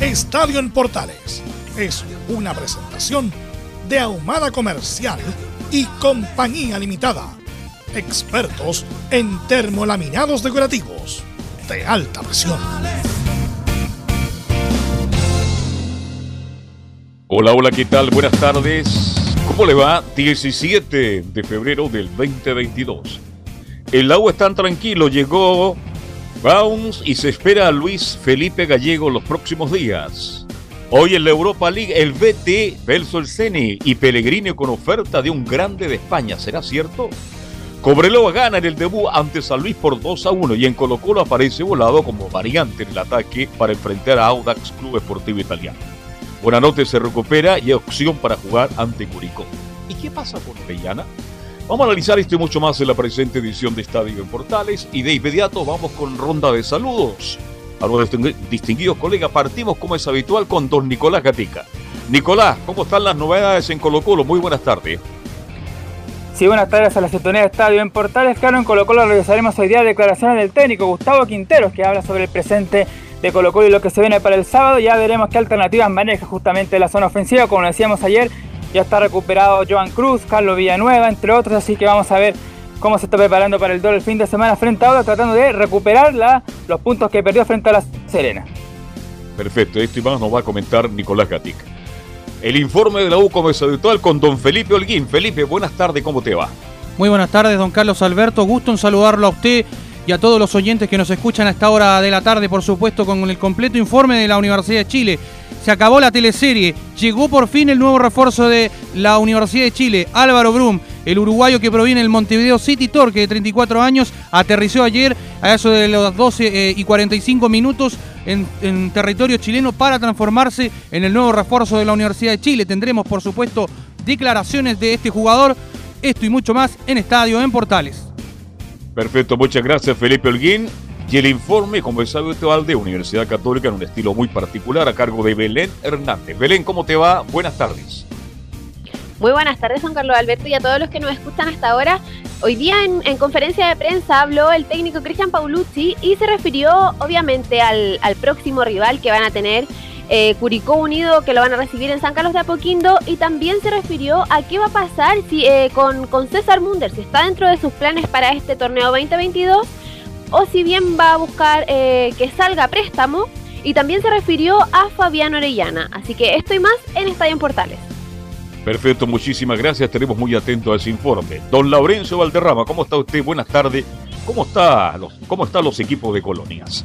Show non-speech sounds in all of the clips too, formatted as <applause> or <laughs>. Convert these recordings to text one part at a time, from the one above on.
Estadio en Portales es una presentación de Ahumada Comercial y Compañía Limitada. Expertos en termolaminados decorativos de alta presión. Hola, hola, ¿qué tal? Buenas tardes. ¿Cómo le va? 17 de febrero del 2022. El agua está tranquilo, llegó Bounce y se espera a Luis Felipe Gallego los próximos días. Hoy en la Europa League, el BT versus el Ceni y Pellegrini con oferta de un grande de España. ¿Será cierto? Cobreloa gana en el debut ante San Luis por 2 a 1 y en Colo Colo aparece volado como variante en el ataque para enfrentar a Audax Club Esportivo Italiano. Buenanote se recupera y hay opción para jugar ante Curicó. ¿Y qué pasa con Orellana? Vamos a analizar esto y mucho más en la presente edición de Estadio en Portales y de inmediato vamos con ronda de saludos a los distinguidos colegas. Partimos como es habitual con don Nicolás Gatica. Nicolás, ¿cómo están las novedades en Colo Colo? Muy buenas tardes. Sí, buenas tardes a la sintonía de estadio en Portales. Claro, en Colo Colo realizaremos hoy día declaraciones del técnico Gustavo Quinteros, que habla sobre el presente de Colo Colo y lo que se viene para el sábado. Ya veremos qué alternativas maneja justamente la zona ofensiva. Como decíamos ayer, ya está recuperado Joan Cruz, Carlos Villanueva, entre otros. Así que vamos a ver cómo se está preparando para el duelo el fin de semana frente a Auda, tratando de recuperar los puntos que perdió frente a la Serena. Perfecto, esto y más nos va a comentar Nicolás Gatica. El informe de la U como es habitual con don Felipe Holguín. Felipe, buenas tardes, ¿cómo te va? Muy buenas tardes, don Carlos Alberto. Gusto en saludarlo a usted y a todos los oyentes que nos escuchan a esta hora de la tarde, por supuesto, con el completo informe de la Universidad de Chile. Se acabó la teleserie, llegó por fin el nuevo refuerzo de la Universidad de Chile, Álvaro Brum el uruguayo que proviene del Montevideo City Torque de 34 años, aterrizó ayer a eso de los 12 eh, y 45 minutos en, territorio chileno para transformarse en el nuevo refuerzo de la Universidad de Chile. Tendremos, por supuesto, declaraciones de este jugador, esto y mucho más en Estadio en Portales. Perfecto, muchas gracias Felipe Holguín. Y el informe, como es habitual, de Universidad Católica en un estilo muy particular a cargo de Belén Hernández. Belén, ¿cómo te va? Buenas tardes. Muy buenas tardes, Juan Carlos Alberto, y a todos los que nos escuchan hasta ahora. Hoy día en, conferencia de prensa habló el técnico Cristian Paulucci y se refirió obviamente al, próximo rival que van a tener, eh, Curicó Unido, que lo van a recibir en San Carlos de Apoquindo, y también se refirió a qué va a pasar si, eh, con, César Munder, si está dentro de sus planes para este torneo 2022, o si bien va a buscar eh, que salga préstamo, y también se refirió a Fabián Orellana. Así que esto y más en Estadio en Portales. Perfecto, muchísimas gracias. Estaremos muy atentos a ese informe. Don Laurencio Valderrama, ¿cómo está usted? Buenas tardes. ¿Cómo, está cómo están los equipos de colonias?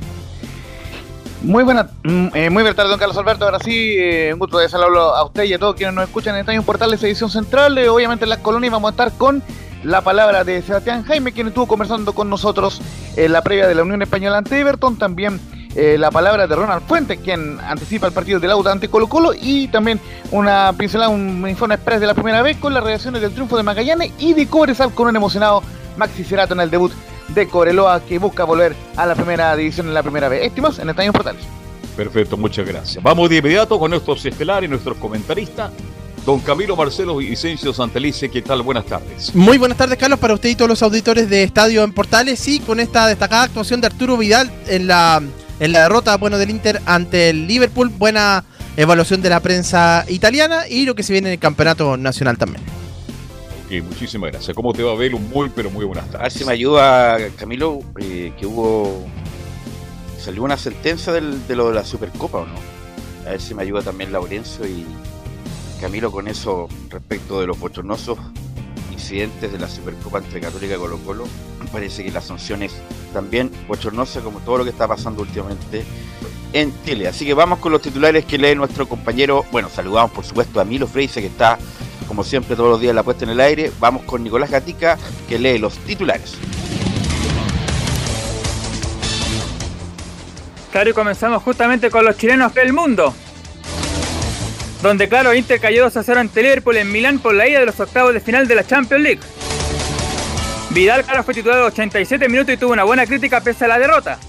Muy buena, mm, eh, muy buena tarde, don Carlos Alberto. Ahora sí, eh, un gusto de saludarlo a usted y a todos quienes nos escuchan en Estadio Portales Edición Central. Eh, obviamente en las colonias vamos a estar con la palabra de Sebastián Jaime, quien estuvo conversando con nosotros en la previa de la Unión Española ante Everton. También eh, la palabra de Ronald Fuentes, quien anticipa el partido del Auda ante Colo Colo, y también una pincelada, un informe express de la primera vez con las reacciones del triunfo de Magallanes y de Cobresal con un emocionado Maxi Cerato en el debut de Coreloa que busca volver a la primera división en la primera vez. Estimas en Estadio Portales. Perfecto, muchas gracias. Vamos de inmediato con nuestros estelares, nuestros comentaristas. Don Camilo Marcelo y Vicencio Santelice, ¿qué tal? Buenas tardes. Muy buenas tardes, Carlos, para usted y todos los auditores de Estadio en Portales. Y con esta destacada actuación de Arturo Vidal en la en la derrota bueno, del Inter ante el Liverpool. Buena evaluación de la prensa italiana y lo que se viene en el campeonato nacional también. Muchísimas gracias. ¿Cómo te va? Un muy, pero muy buenas tardes. A ver si me ayuda, Camilo, eh, que hubo salió una sentencia de lo de la Supercopa o no. A ver si me ayuda también Laurencio y Camilo con eso respecto de los bochornosos incidentes de la Supercopa entre Católica y Colo Colo. <clears throat> Parece que la sanción es también bochornosa como todo lo que está pasando últimamente en Chile. Así que vamos con los titulares que lee nuestro compañero. Bueno, saludamos por supuesto a Milo Freise que está como siempre todos los días la puesta en el aire. Vamos con Nicolás Gatica que lee los titulares. Claro, y comenzamos justamente con los chilenos del mundo. Donde, claro, Inter cayó 2 a 0 ante Liverpool en Milán por la ida de los octavos de final de la Champions League. Vidal, claro, fue titulado 87 minutos y tuvo una buena crítica pese a la derrota.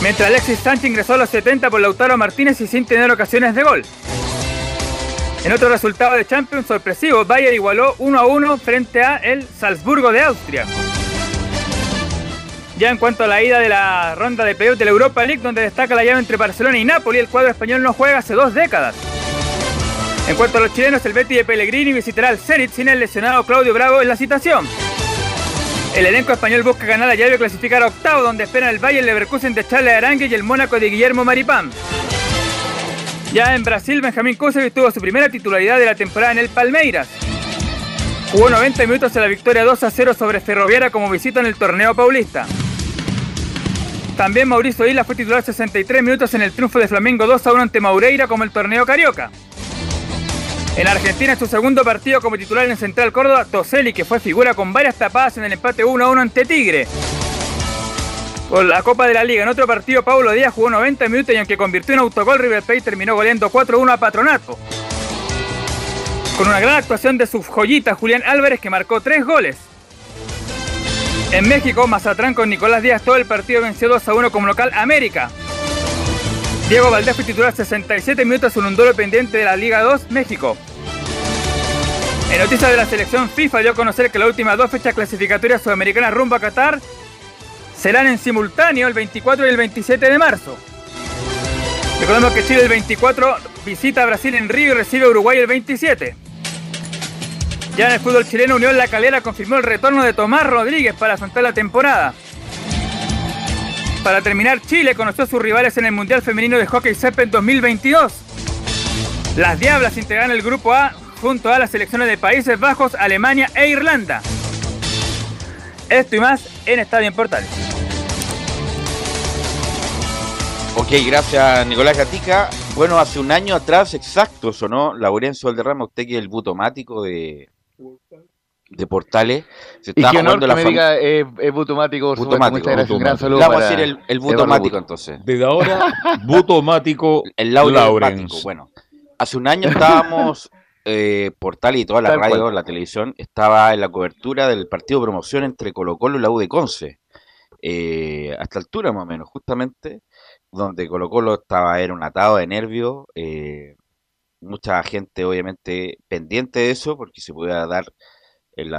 Mientras Alexis Sánchez ingresó a los 70 por Lautaro Martínez y sin tener ocasiones de gol. En otro resultado de Champions sorpresivo, Bayern igualó 1 a 1 frente a el Salzburgo de Austria. Ya en cuanto a la ida de la ronda de playoff de la Europa League, donde destaca la llave entre Barcelona y Napoli, el cuadro español no juega hace dos décadas. En cuanto a los chilenos, el Betty de Pellegrini visitará al Zenit sin el lesionado Claudio Bravo en la citación. El elenco español busca ganar la llave y clasificar a octavo, donde esperan el Bayern Leverkusen de Charles Arangue y el Mónaco de Guillermo Maripán. Ya en Brasil, Benjamín Kusevich tuvo su primera titularidad de la temporada en el Palmeiras. Jugó 90 minutos en la victoria 2 a 0 sobre Ferroviaria como visita en el torneo paulista. También Mauricio Isla fue titular 63 minutos en el triunfo de Flamengo 2 a 1 ante Maureira como el torneo carioca. En Argentina, en su segundo partido como titular en Central Córdoba, Toselli, que fue figura con varias tapadas en el empate 1 a 1 ante Tigre. Por la Copa de la Liga, en otro partido, Paulo Díaz jugó 90 minutos y aunque convirtió en autogol, River Plate terminó goleando 4-1 a Patronato. Con una gran actuación de su joyita Julián Álvarez, que marcó 3 goles. En México, Mazatrán con Nicolás Díaz todo el partido venció 2 a 1 como local América. Diego Valdés fue titular 67 minutos en un duelo pendiente de la Liga 2 México. En noticias de la selección FIFA dio a conocer que las últimas dos fechas clasificatorias sudamericanas rumbo a Qatar serán en simultáneo el 24 y el 27 de marzo. Recordemos que Chile el 24 visita a Brasil en Río y recibe a Uruguay el 27. Ya en el fútbol chileno, Unión La Calera confirmó el retorno de Tomás Rodríguez para afrontar la temporada. Para terminar, Chile conoció a sus rivales en el Mundial Femenino de Hockey en 2022. Las Diablas integraron el Grupo A junto a las selecciones de Países Bajos, Alemania e Irlanda. Esto y más en Estadio en Portales. Ok, gracias Nicolás Gatica. Bueno, hace un año atrás, exacto, sonó Laurencio Valderrama, usted que es el butomático de, de Portales. Se está y jugando la me diga eh, es butomático, butomático, Un gran saludo Vamos a decir el, el butomático entonces. Desde ahora, <laughs> butomático el Laurencio. Bueno, hace un año estábamos eh, Portal y toda la radio, la televisión, estaba en la cobertura del partido de promoción entre Colo Colo y la U de Conce. Eh, a esta altura más o menos, justamente, donde Colo Colo estaba, era un atado de nervios, eh, mucha gente obviamente pendiente de eso, porque se podía dar el,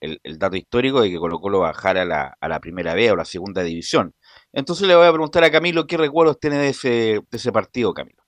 el, dato histórico de que Colo Colo bajara a la, a la primera B o la segunda división. Entonces le voy a preguntar a Camilo qué recuerdos tiene de ese, de ese partido, Camilo.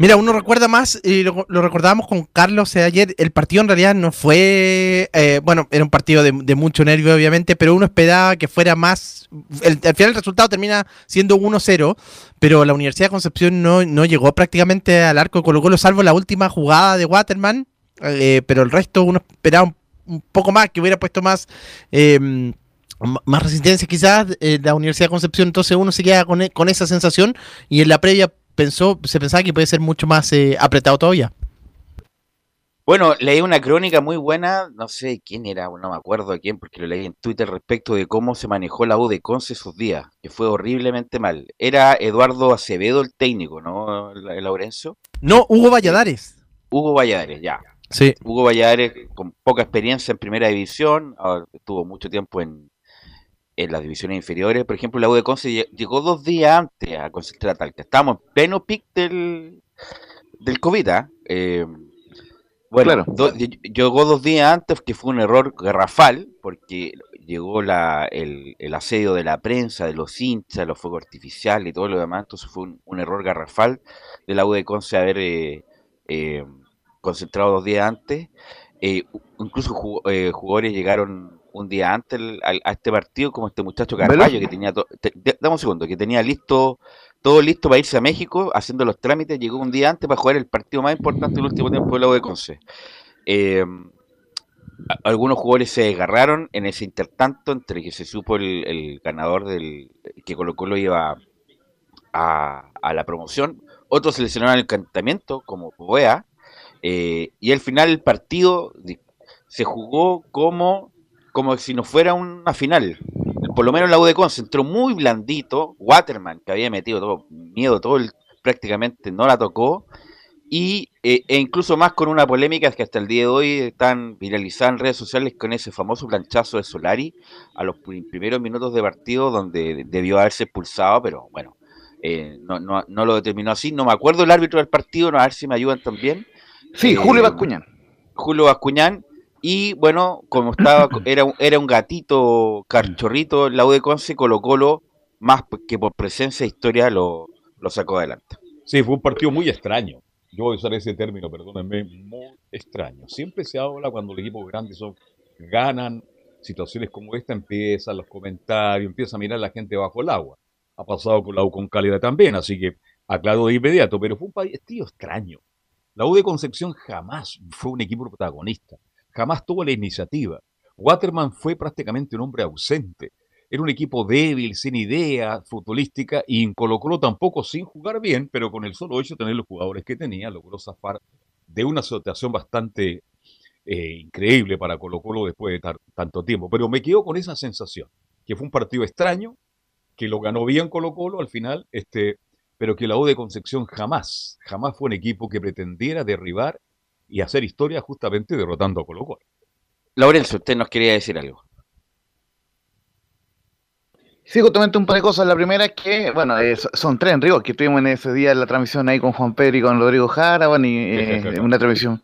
Mira, uno recuerda más, y lo, recordábamos con Carlos ayer, el partido en realidad no fue, eh, bueno, era un partido de, mucho nervio obviamente, pero uno esperaba que fuera más, al final el resultado termina siendo 1-0, pero la Universidad de Concepción no, llegó prácticamente al arco de Colo Colo, salvo la última jugada de Waterman, eh, pero el resto uno esperaba un, poco más, que hubiera puesto más... Em, más resistencia quizás eh, la Universidad de Concepción, entonces uno se queda con, con esa sensación y en la previa pensó, se pensaba que puede ser mucho más eh, apretado todavía. Bueno, leí una crónica muy buena, no sé quién era, no me acuerdo quién, porque lo leí en Twitter respecto de cómo se manejó la U de Conce esos días, que fue horriblemente mal. Era Eduardo Acevedo el técnico, ¿no, Laurencio? No, Hugo Valladares. Hugo Valladares, ya. Sí. Hugo Valladares con poca experiencia en primera división, ah, estuvo mucho tiempo en, en las divisiones inferiores. Por ejemplo, la U de Conce llegó dos días antes a concentrar Talca. Estábamos en pleno pic del, del COVID. ¿ah? Eh, bueno, llegó dos días antes, que fue un error garrafal, porque llegó la, el, el, asedio de la prensa, de los hinchas, los fuegos artificiales y todo lo demás. Entonces fue un, error garrafal de la U de Conce haber eh, eh, concentrado dos días antes. incluso jugadores llegaron un día antes a, este partido como este muchacho Carvalho que tenía dame un segundo, que tenía listo todo listo para irse a México haciendo los trámites, llegó un día antes para jugar el partido más importante del último tiempo del lado de Conce. Eh, algunos jugadores se desgarraron en ese intertanto entre que se supo el, ganador del que Colo Colo iba a, a, la promoción, otros se lesionaron el encantamiento como Boea, eh, y al final el partido se jugó como, como si no fuera una final. Por lo menos la U de entró muy blandito. Waterman, que había metido todo miedo, todo el, prácticamente no la tocó. Y, eh, e incluso más con una polémica que hasta el día de hoy están viralizadas en redes sociales con ese famoso planchazo de Solari a los primeros minutos de partido donde debió haberse expulsado, pero bueno, eh, no, no, no, lo determinó así. No me acuerdo el árbitro del partido, a ver si me ayudan también. Sí, Julio eh, Bascuñán. Julio Bascuñán. Y bueno, como estaba, <coughs> era, un, era un gatito carchorrito, la U de Conce, Colo Colo, más que por presencia de historia, lo, lo sacó adelante. Sí, fue un partido muy extraño. Yo voy a usar ese término, perdónenme, muy extraño. Siempre se habla cuando los equipos grandes son, ganan situaciones como esta, empiezan los comentarios, empieza a mirar la gente bajo el agua. Ha pasado con la U con Cálida también, así que aclaro de inmediato, pero fue un partido extraño. La U de Concepción jamás fue un equipo protagonista, jamás tuvo la iniciativa. Waterman fue prácticamente un hombre ausente. Era un equipo débil, sin idea futbolística, y en Colo Colo tampoco sin jugar bien, pero con el solo hecho de tener los jugadores que tenía, logró zafar de una situación bastante eh, increíble para Colo Colo después de tanto tiempo. Pero me quedo con esa sensación, que fue un partido extraño, que lo ganó bien Colo Colo al final, este, pero que la U de Concepción jamás, jamás fue un equipo que pretendiera derribar y hacer historia justamente derrotando a Colo Colo. Laurencio, usted nos quería decir algo. Sí, justamente un par de cosas. La primera es que, bueno, son tres en Río, que tuvimos en ese día la transmisión ahí con Juan Pedro y con Rodrigo Jara, bueno, y eh, una transmisión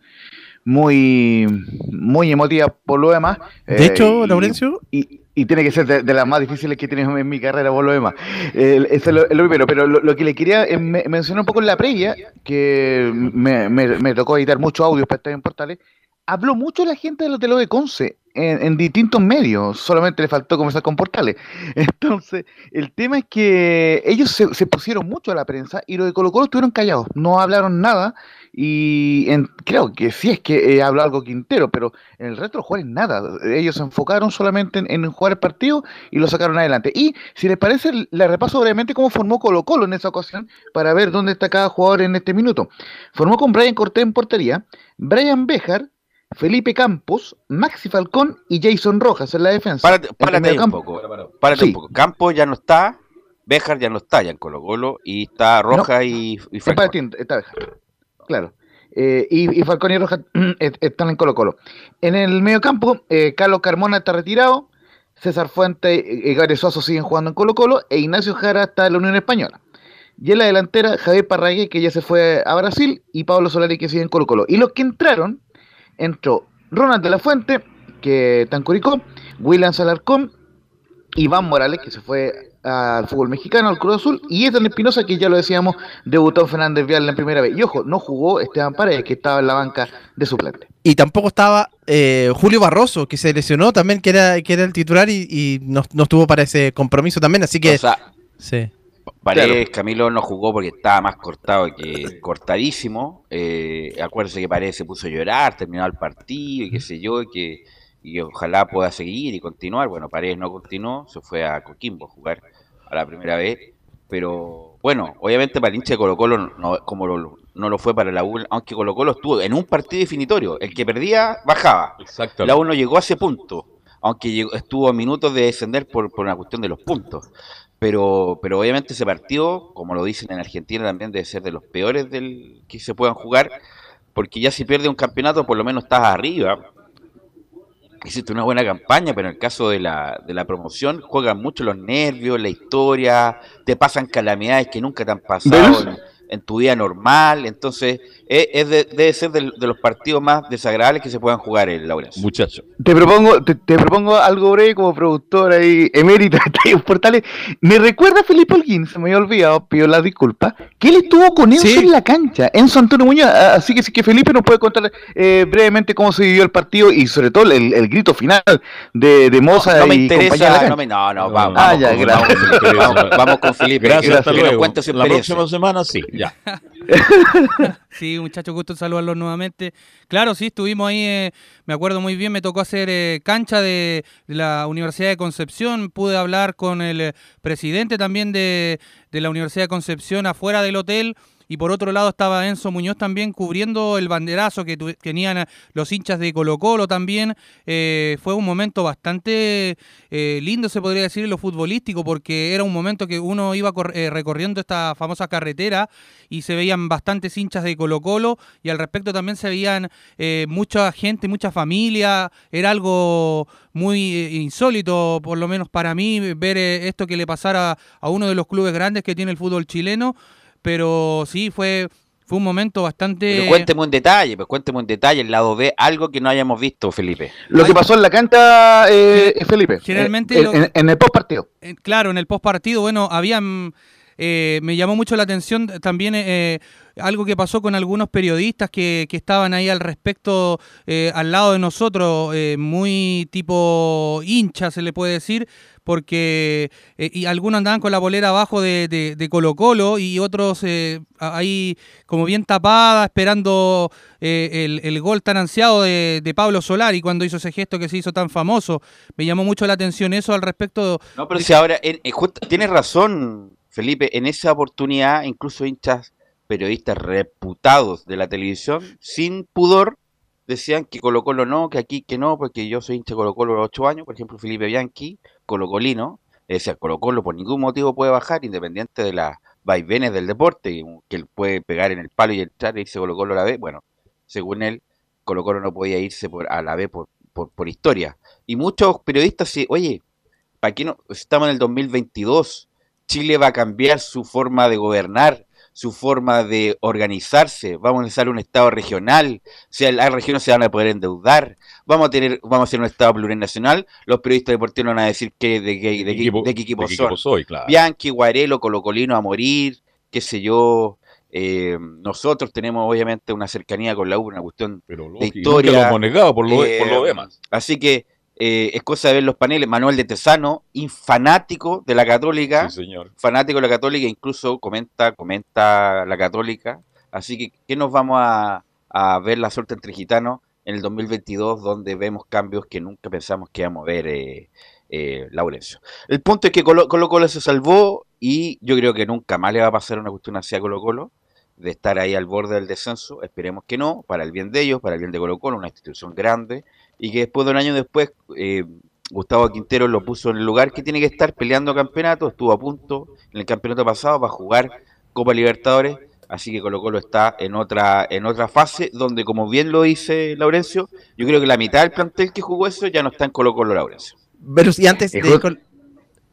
muy, muy emotiva por lo demás. De hecho, eh, Laurencio. Y, y tiene que ser de, las más difíciles que tienes en mi carrera, por lo demás. es lo, primero, pero lo, que le quería eh, mencionar un poco en la previa, que me, tocó editar muchos audios para estar en portales, habló mucho la gente de los de lo Conce en, distintos medios, solamente le faltó conversar con portales. <laughs> Entonces, el tema es que ellos se, pusieron mucho a la prensa y los de Colo Colo estuvieron callados, no hablaron nada y creo que sí es que habló algo Quintero, pero en el resto de nada. Ellos se enfocaron solamente en, jugar el partido y lo sacaron adelante. Y si les parece, le repaso brevemente cómo formó Colo Colo en esa ocasión para ver dónde está cada jugador en este minuto. Formó con Brian Cortés en portería, Brian Bejar, Felipe Campos, Maxi Falcón y Jason Rojas en la defensa. Párate, un poco. Párate un poco. Campos ya no está, Bejar ya no está ya en Colo Colo y está Rojas y, y Falcón. Está, Bejar. Claro. Eh, y, Falcón y Rojas <clears throat> están en Colo Colo. En el mediocampo, eh, Carlos Carmona está retirado, César Fuente y Gary Suazo siguen jugando en Colo Colo, e Ignacio Jara está en la Unión Española. Y en la delantera, Javier Parragué, que ya se fue a Brasil, y Pablo Solari, que sigue en Colo Colo. Y los que entraron, entró Ronald de la Fuente, que está en Curicó, William Salarcón, Iván Morales, que se fue al fútbol mexicano, al Cruz Azul, y Ethan Espinosa, que ya lo decíamos, debutó Fernández Vial en primera vez. Y ojo, no jugó Esteban Paredes, que estaba en la banca de suplente. Y tampoco estaba eh, Julio Barroso, que se lesionó también, que era, que era el titular y, no, estuvo para ese compromiso también, así que... sí. Paredes, Camilo no jugó porque estaba más cortado que cortadísimo. Eh, acuérdense que Paredes se puso a llorar, terminó el partido y qué sé yo, y que, y ojalá pueda seguir y continuar. Bueno, Paredes no continuó, se fue a Coquimbo a jugar a la primera vez. Pero bueno, obviamente para el hincha de Colo Colo no, como no lo fue para la U, aunque Colo Colo estuvo en un partido definitorio. El que perdía bajaba. La U no llegó a ese punto, aunque estuvo a minutos de descender por, por una cuestión de los puntos. Pero, pero obviamente ese partido, como lo dicen en Argentina, también debe ser de los peores del que se puedan jugar, porque ya si pierde un campeonato, por lo menos estás arriba. Hiciste una buena campaña, pero en el caso de la, de la promoción juegan mucho los nervios, la historia, te pasan calamidades que nunca te han pasado en tu vida normal. Entonces, es, debe ser de, los partidos más desagradables que se puedan jugar en Laurencio. Muchacho. Te propongo, te, propongo algo breve como productor ahí, emérito <laughs> de los Portales. Me recuerda a Felipe Holguín, se me había olvidado, pido la disculpa, que él estuvo con Enzo en la cancha, Enzo Antonio Muñoz. Así que sí que Felipe nos puede contar eh, brevemente cómo se vivió el partido y sobre todo el, grito final de, de Moza no, no me interesa, no, me, no, no, vamos, ah, ya, con, vamos, vamos, con Felipe. Gracias, hasta luego. La próxima semana sí, <laughs> sí, muchachos, gusto saludarlos nuevamente. Claro, sí, estuvimos ahí, eh, me acuerdo muy bien, me tocó hacer eh, cancha de, la Universidad de Concepción, pude hablar con el eh, presidente también de la Universidad de Concepción afuera del hotel y por otro lado estaba Enzo Muñoz también cubriendo el banderazo que tenían los hinchas de Colo Colo también. Eh, fue un momento bastante eh, lindo, se podría decir, en lo futbolístico, porque era un momento que uno iba eh, recorriendo esta famosa carretera y se veían bastantes hinchas de Colo Colo y al respecto también se veían mucha gente, mucha familia. Era algo muy insólito, por lo menos para mí, ver esto que le pasara a uno de los clubes grandes que tiene el fútbol chileno pero sí fue fue un momento bastante. Pero cuénteme un detalle, pues cuénteme un detalle, el lado B, algo que no hayamos visto, Felipe. Lo que pasó en la cancha, eh, Felipe. Generalmente. Eh, en, el post partido. Eh, claro, en el post partido, bueno, habían. Eh, me llamó mucho la atención también algo que pasó con algunos periodistas que, que estaban ahí al respecto, al lado de nosotros, muy tipo hincha, se le puede decir, porque eh, y algunos andaban con la bolera abajo de, Colo Colo y otros eh, ahí como bien tapada esperando eh, el, gol tan ansiado de, de, Pablo Solari cuando hizo ese gesto que se hizo tan famoso. Me llamó mucho la atención eso al respecto. No, pero si ahora, tienes razón, Felipe, en esa oportunidad incluso hinchas periodistas reputados de la televisión, sin pudor, decían que Colo Colo no, que aquí que no, porque yo soy hincha de Colo Colo de 8 años, por ejemplo Felipe Bianchi, colocolino, decía Colo Colo por ningún motivo puede bajar, independiente de las vaivenes del deporte, que él puede pegar en el palo y entrar y irse Colo Colo a la vez, bueno, según él, Colo Colo no podía irse por, a la vez por, por, por historia. Y muchos periodistas, oye, ¿para qué no? Estamos en el 2022, Chile va a cambiar su forma de gobernar, su forma de organizarse, vamos a necesitar un Estado regional, o sea, las regiones se van a poder endeudar, vamos a tener, vamos a hacer un Estado plurinacional, los periodistas deportivos van a decir que de, qué equipo, soy, claro. Bianchi, Guarelo, Colocolino a morir, qué sé yo, eh, nosotros tenemos obviamente una cercanía con la U, una cuestión de historia. Lo hemos negado por lo, por lo eh, demás. Así que eh, es cosa de ver los paneles. Manuel de Tesano, fanático de la Católica, señor. fanático de la Católica, incluso comenta, comenta la Católica. Así que, ¿qué nos vamos a, ver la suerte entre gitanos en el 2022, donde vemos cambios que nunca pensamos que íbamos a ver, eh, eh, Laurencio? El punto es que Colo, Colo se salvó y yo creo que nunca más le va a pasar una cuestión así a Colo Colo de estar ahí al borde del descenso. Esperemos que no, para el bien de ellos, para el bien de Colo Colo, una institución grande y que después de un año después eh, Gustavo Quintero lo puso en el lugar que tiene que estar peleando campeonato, estuvo a punto en el campeonato pasado para jugar Copa Libertadores, así que Colo Colo está en otra, en otra fase donde como bien lo dice Laurencio, yo creo que la mitad del plantel que jugó eso ya no está en Colo Colo Laurencio. Pero si antes de,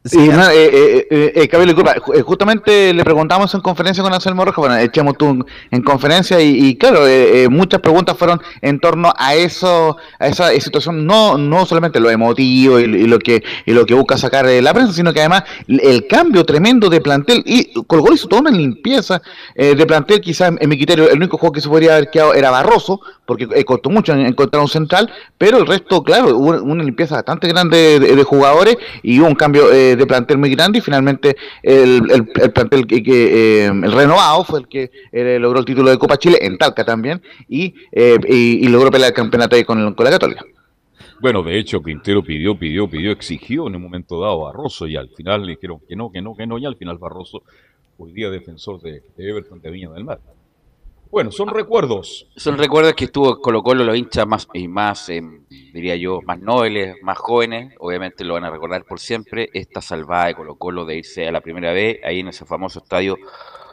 Sí, eh, eh, eh, eh, justamente le preguntamos en conferencia con Anselmo Rojas, bueno, echamos tú en conferencia y, claro, muchas preguntas fueron en torno a eso, a esa situación, no, no solamente lo emotivo y, lo que y lo que busca sacar la prensa, sino que además el cambio tremendo de plantel y Colgó hizo toda una limpieza de plantel, quizás en, mi criterio el único juego que se podría haber quedado era Barroso, porque costó mucho encontrar un central, pero el resto, claro, hubo una limpieza bastante grande de, jugadores y hubo un cambio de plantel muy grande y finalmente el, el, plantel que, eh, el renovado fue el que eh, logró el título de Copa Chile en Talca también y, eh, y, logró pelear el campeonato ahí con, con la Católica. Bueno, de hecho, Quintero pidió, pidió, pidió, exigió en un momento dado a Barroso y al final le dijeron que no, que no, que no, y al final Barroso, hoy día defensor de, de Everton de Viña del Mar. Bueno, son recuerdos. Son recuerdos que estuvo Colo Colo los hinchas más y más, em, diría yo, más nobles, más jóvenes. Obviamente lo van a recordar por siempre. Esta salvada de Colo Colo de irse a la primera vez ahí en ese famoso estadio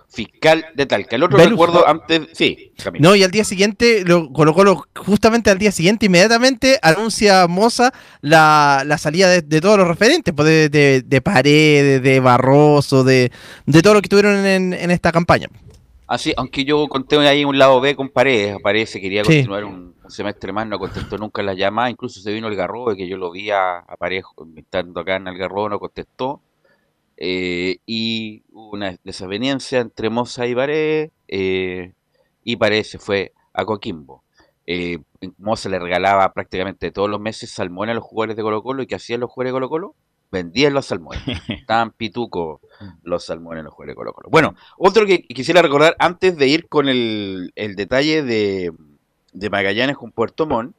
fiscal de Talca. El otro recuerdo antes, sí. No, y al día siguiente, lo, Colo Colo, justamente al día siguiente, inmediatamente anuncia Moza la, la salida de, todos los referentes, pues de, de, de Paredes, de Barroso, de, de todo lo que tuvieron en, en esta campaña. Así, aunque yo conté ahí un lado B con Paredes, Paredes quería continuar un, semestre más, no contestó nunca la llamada, incluso se vino el Garrobo, que yo lo vi a, Paredes estando acá en el Garrobo, no contestó. Eh, y hubo una desaveniencia entre Moza y Paredes, eh, y Paredes se fue a Coquimbo. Eh, Moza le regalaba prácticamente todos los meses salmones a los jugadores de Colo Colo, y ¿qué hacían los jugadores de Colo Colo? Vendían los salmones. <laughs> Estaban pituco los salmones en los juegos de Colo Colo. Bueno, otro que quisiera recordar antes de ir con el, detalle de, Magallanes con Puerto Montt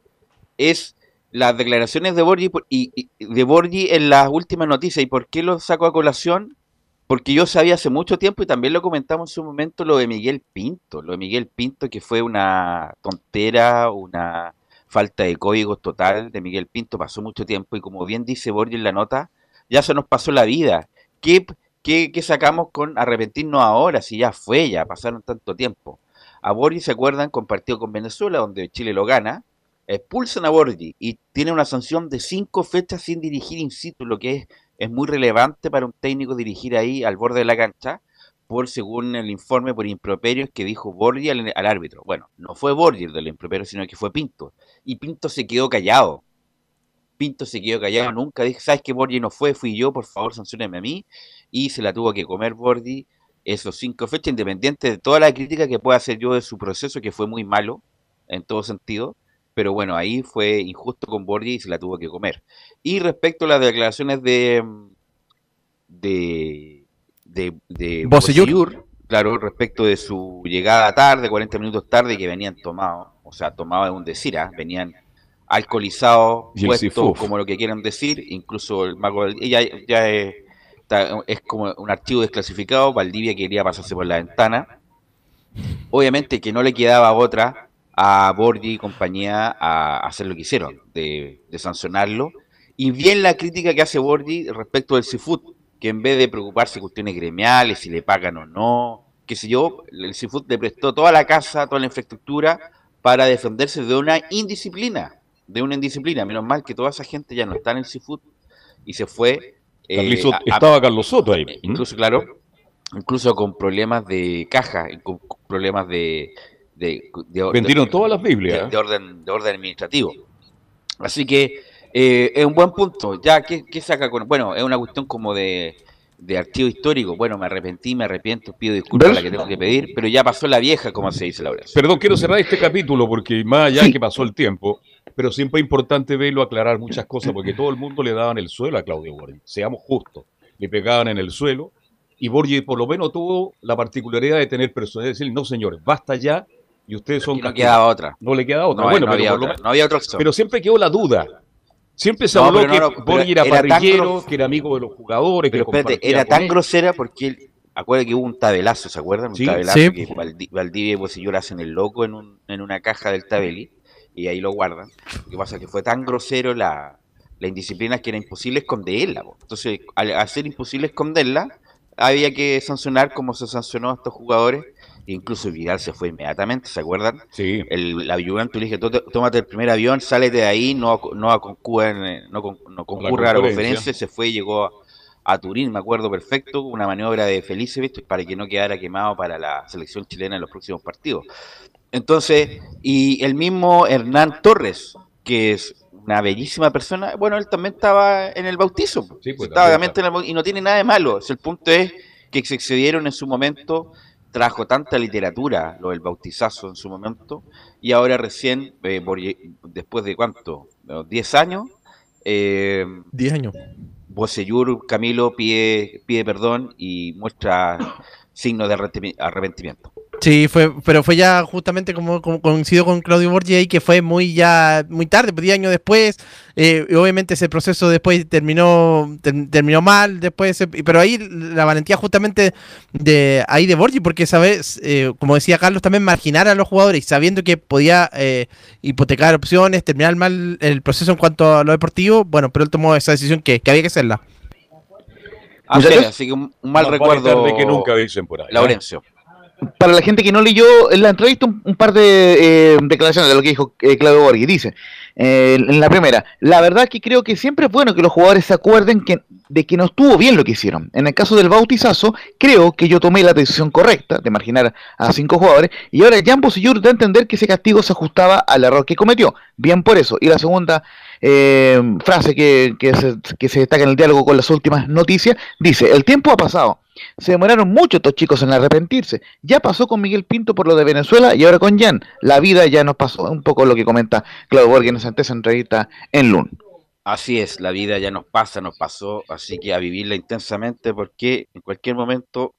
es las declaraciones de Borgi, y, de Borgi en las últimas noticias. ¿Y por qué lo saco a colación? Porque yo sabía hace mucho tiempo y también lo comentamos en su momento lo de Miguel Pinto. Lo de Miguel Pinto que fue una tontera, una falta de códigos total de Miguel Pinto. Pasó mucho tiempo y como bien dice Borgi en la nota, ya se nos pasó la vida. ¿Qué, qué, sacamos con arrepentirnos ahora si ya fue, ya pasaron tanto tiempo? A Borgi, ¿se acuerdan? Compartido con Venezuela, donde Chile lo gana. Expulsan a Borgi y tiene una sanción de cinco fechas sin dirigir in situ, lo que es, es muy relevante para un técnico dirigir ahí al borde de la cancha, por según el informe por improperios que dijo Borgi al, árbitro. Bueno, no fue Borgi el del improperio, sino que fue Pinto. Y Pinto se quedó callado Pinto se quedó callado, nunca dije, ¿sabes que Borgi no fue? Fui yo, por favor, sancioneme a mí. Y se la tuvo que comer Borgi esos cinco fechas, independiente de toda la crítica que pueda hacer yo de su proceso, que fue muy malo en todo sentido. Pero bueno, ahí fue injusto con Borgi y se la tuvo que comer. Y respecto a las declaraciones de. de. de. de claro, respecto de su llegada tarde, 40 minutos tarde, que venían tomados, o sea, tomados de un decir, ¿ah? venían alcoholizado, puesto, como lo que quieran decir, incluso el mago ya, ya es, es, como un archivo desclasificado, Valdivia quería pasarse por la ventana, obviamente que no le quedaba otra a Borgi y compañía a hacer lo que hicieron, de, sancionarlo, y bien la crítica que hace Borgi respecto del seafood, que en vez de preocuparse cuestiones gremiales, si le pagan o no, qué sé yo, el seafood le prestó toda la casa, toda la infraestructura para defenderse de una indisciplina de una indisciplina. Menos mal que toda esa gente ya no está en el seafood y se fue. Eh, estaba Carlos Soto ahí. Incluso, claro, incluso con problemas de caja, con problemas de. de, Vendieron todas las Biblias. De, orden, de orden administrativo. Así que eh, es un buen punto. Ya, ¿qué, ¿qué, saca con.? Bueno, es una cuestión como de, de archivo histórico. Bueno, me arrepentí, me arrepiento, pido disculpas a la que tengo que pedir, pero ya pasó la vieja, como se dice la. Perdón, quiero cerrar este capítulo porque más allá que pasó el tiempo, pero siempre es importante verlo, aclarar muchas cosas, porque <clears throat> todo el mundo le daban el suelo a Claudio Borgi. Seamos justos, le pegaban en el suelo, y Borgi por lo menos tuvo la particularidad de tener personalidad, de decir, no señores, basta ya, y ustedes son... no quedaba otra. No le queda otra. No, bueno, no, había otra, no había Pero siempre quedó la duda. Siempre se habló que Borgi era, parrillero, que era amigo de los jugadores. Pero espérate, era tan grosera porque él, acuérdate que hubo un tabelazo, ¿se acuerdan? Un tabelazo que Valdivia y Bocillura hacen el loco en, un, en una caja del tabeli y ahí lo guardan. Lo que pasa es que fue tan grosero la, la indisciplina que era imposible esconderla. Entonces, al hacer imposible esconderla, había que sancionar como se sancionó a estos jugadores. Incluso Vidal se fue inmediatamente, ¿se acuerdan? Sí. El, la tú le dije, tómate el primer avión, sale de ahí, no, no, concurre, no, no concurre a la conferencia, se fue y llegó a, Turín, me acuerdo perfecto, una maniobra de Felicevich para que no quedara quemado para la selección chilena en los próximos partidos. Entonces, y el mismo Hernán Torres, que es una bellísima persona, bueno, él también estaba en el bautizo. Sí, pues, estaba en el, y no tiene nada de malo. el punto es que se excedieron en su momento, trajo tanta literatura, lo del bautizazo en su momento, y ahora recién, eh, después de cuánto, 10 años. Eh, 10 años. Bocellur, Camilo pide, pide perdón y muestra signos de arrepentimiento. Sí, fue, pero fue ya justamente como, coincidió con Claudio Borgi ahí, que fue muy ya muy tarde, pues 10 años después. Eh, y obviamente ese proceso después terminó terminó mal, después, pero ahí la valentía justamente de ahí de Borgi, porque sabes, eh, como decía Carlos, también marginar a los jugadores, sabiendo que podía eh, hipotecar opciones, terminar mal el proceso en cuanto a lo deportivo, bueno, pero él tomó esa decisión que, había que hacerla. Así, así que un, mal recuerdo de que nunca dicen por ahí. Laurencio. Para la gente que no leyó en la entrevista un, par de eh, declaraciones de lo que dijo eh, Claudio Borghi. Dice, eh, en la primera, la verdad que creo que siempre es bueno que los jugadores se acuerden que, de que no estuvo bien lo que hicieron. En el caso del bautizazo, creo que yo tomé la decisión correcta de marginar a cinco jugadores y ahora Jan Bosillur da a entender que ese castigo se ajustaba al error que cometió. Bien por eso. Y la segunda frase que, que, se, que se destaca en el diálogo con las últimas noticias, dice, el tiempo ha pasado. Se demoraron mucho estos chicos en arrepentirse. Ya pasó con Miguel Pinto por lo de Venezuela y ahora con Jan. La vida ya nos pasó. Un poco lo que comenta Claudio Borges en esa entrevista en LUN. Así es, la vida ya nos pasa, nos pasó, así que a vivirla intensamente porque en cualquier momento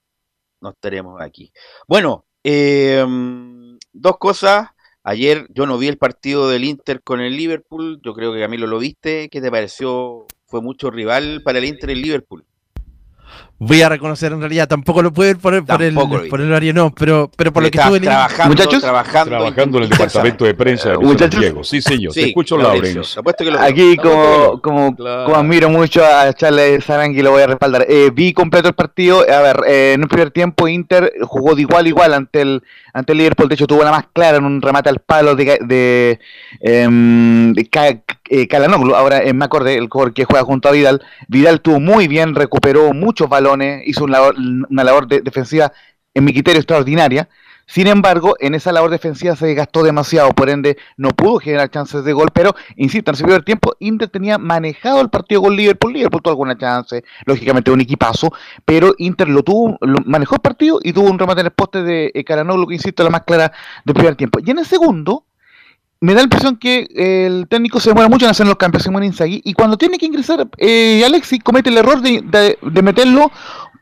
no estaremos aquí. Bueno, em, dos cosas. Ayer yo no vi el partido del Inter con el Liverpool, yo creo que Camilo lo viste. ¿Qué te pareció? Fue mucho rival para el Inter el Liverpool voy a reconocer en realidad, tampoco lo puedo poner por el, por el horario, no, pero, pero por lo que estuve trabajando, muchachos, trabajando, trabajando en el departamento de prensa de muchachos, Diego. Sí, señor, te escucho, Laurencio. Aquí, como, como, como, admiro mucho a Charles Sarangui, lo voy a respaldar. Eh, vi completo el partido. A ver, eh, en un primer tiempo, Inter jugó de igual a igual ante el, ante el Liverpool. De hecho, tuvo la más clara en un remate al palo de, de, em, eh, Calanoglu, ahora eh, me acordé, el jugador que juega junto a Vidal. Vidal tuvo muy bien, recuperó muchos hizo una labor, defensiva en mi criterio extraordinaria. Sin embargo, en esa labor defensiva se gastó demasiado, por ende no pudo generar chances de gol, pero insisto, en ese primer tiempo Inter tenía manejado el partido con Liverpool, Liverpool tuvo alguna chance, lógicamente un equipazo, pero Inter lo tuvo, manejó el partido y tuvo un remate en el poste de eh, Caranoglu, que insisto, la más clara del primer tiempo. Y en el segundo, me da la impresión que el técnico se demora mucho en hacer los cambios, muere Inzaghi, y cuando tiene que ingresar, eh, Alexis comete el error de, de meterlo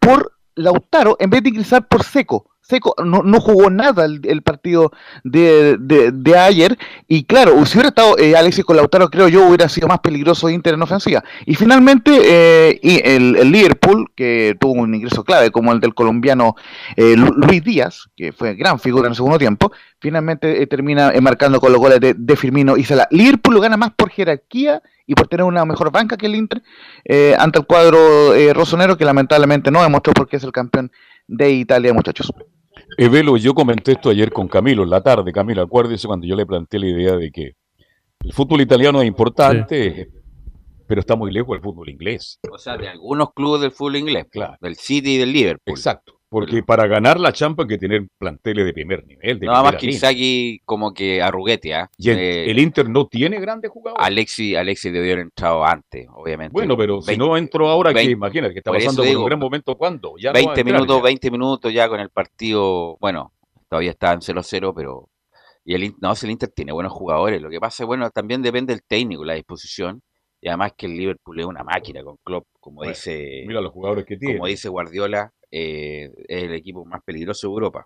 por Lautaro en vez de ingresar por Seco Seco no, jugó nada el, partido de, ayer. Y claro, si hubiera estado eh, Alexis con Lautaro, creo yo, hubiera sido más peligroso Inter en ofensiva. Y finalmente, eh, el, el, Liverpool, que tuvo un ingreso clave, como el del colombiano eh, Luis Díaz, que fue gran figura en el segundo tiempo, finalmente termina marcando con los goles de, Firmino y Salah. Liverpool lo gana más por jerarquía y por tener una mejor banca que el Inter ante el cuadro rosonero, que lamentablemente no demostró porque es el campeón de Italia, muchachos. Evelo, yo comenté esto ayer con Camilo en la tarde. Camilo, acuérdese cuando yo le planteé la idea de que el fútbol italiano es importante, pero está muy lejos del fútbol inglés. O sea, de algunos clubes del fútbol inglés, claro. del City y del Liverpool. Exacto. Porque para ganar la Champions hay que tener planteles de primer nivel. Nada más que Isaki como que arruguete, ¿ah? eh, el, Inter no tiene grandes jugadores. Alexi, Alexi debió haber entrado antes, obviamente. Bueno, pero si no entró ahora, ¿qué? Imagínate que está pasando por un gran momento, ¿cuándo? Ya 20 minutos, 20 minutos ya con el partido, bueno, todavía está en 0-0, pero... Y el, no, el Inter tiene buenos jugadores. Lo que pasa, bueno, también depende del técnico, la disposición. Y además que el Liverpool es una máquina con Klopp, como dice... Mira los jugadores que tiene. Como dice Guardiola eh, es el equipo más peligroso de Europa.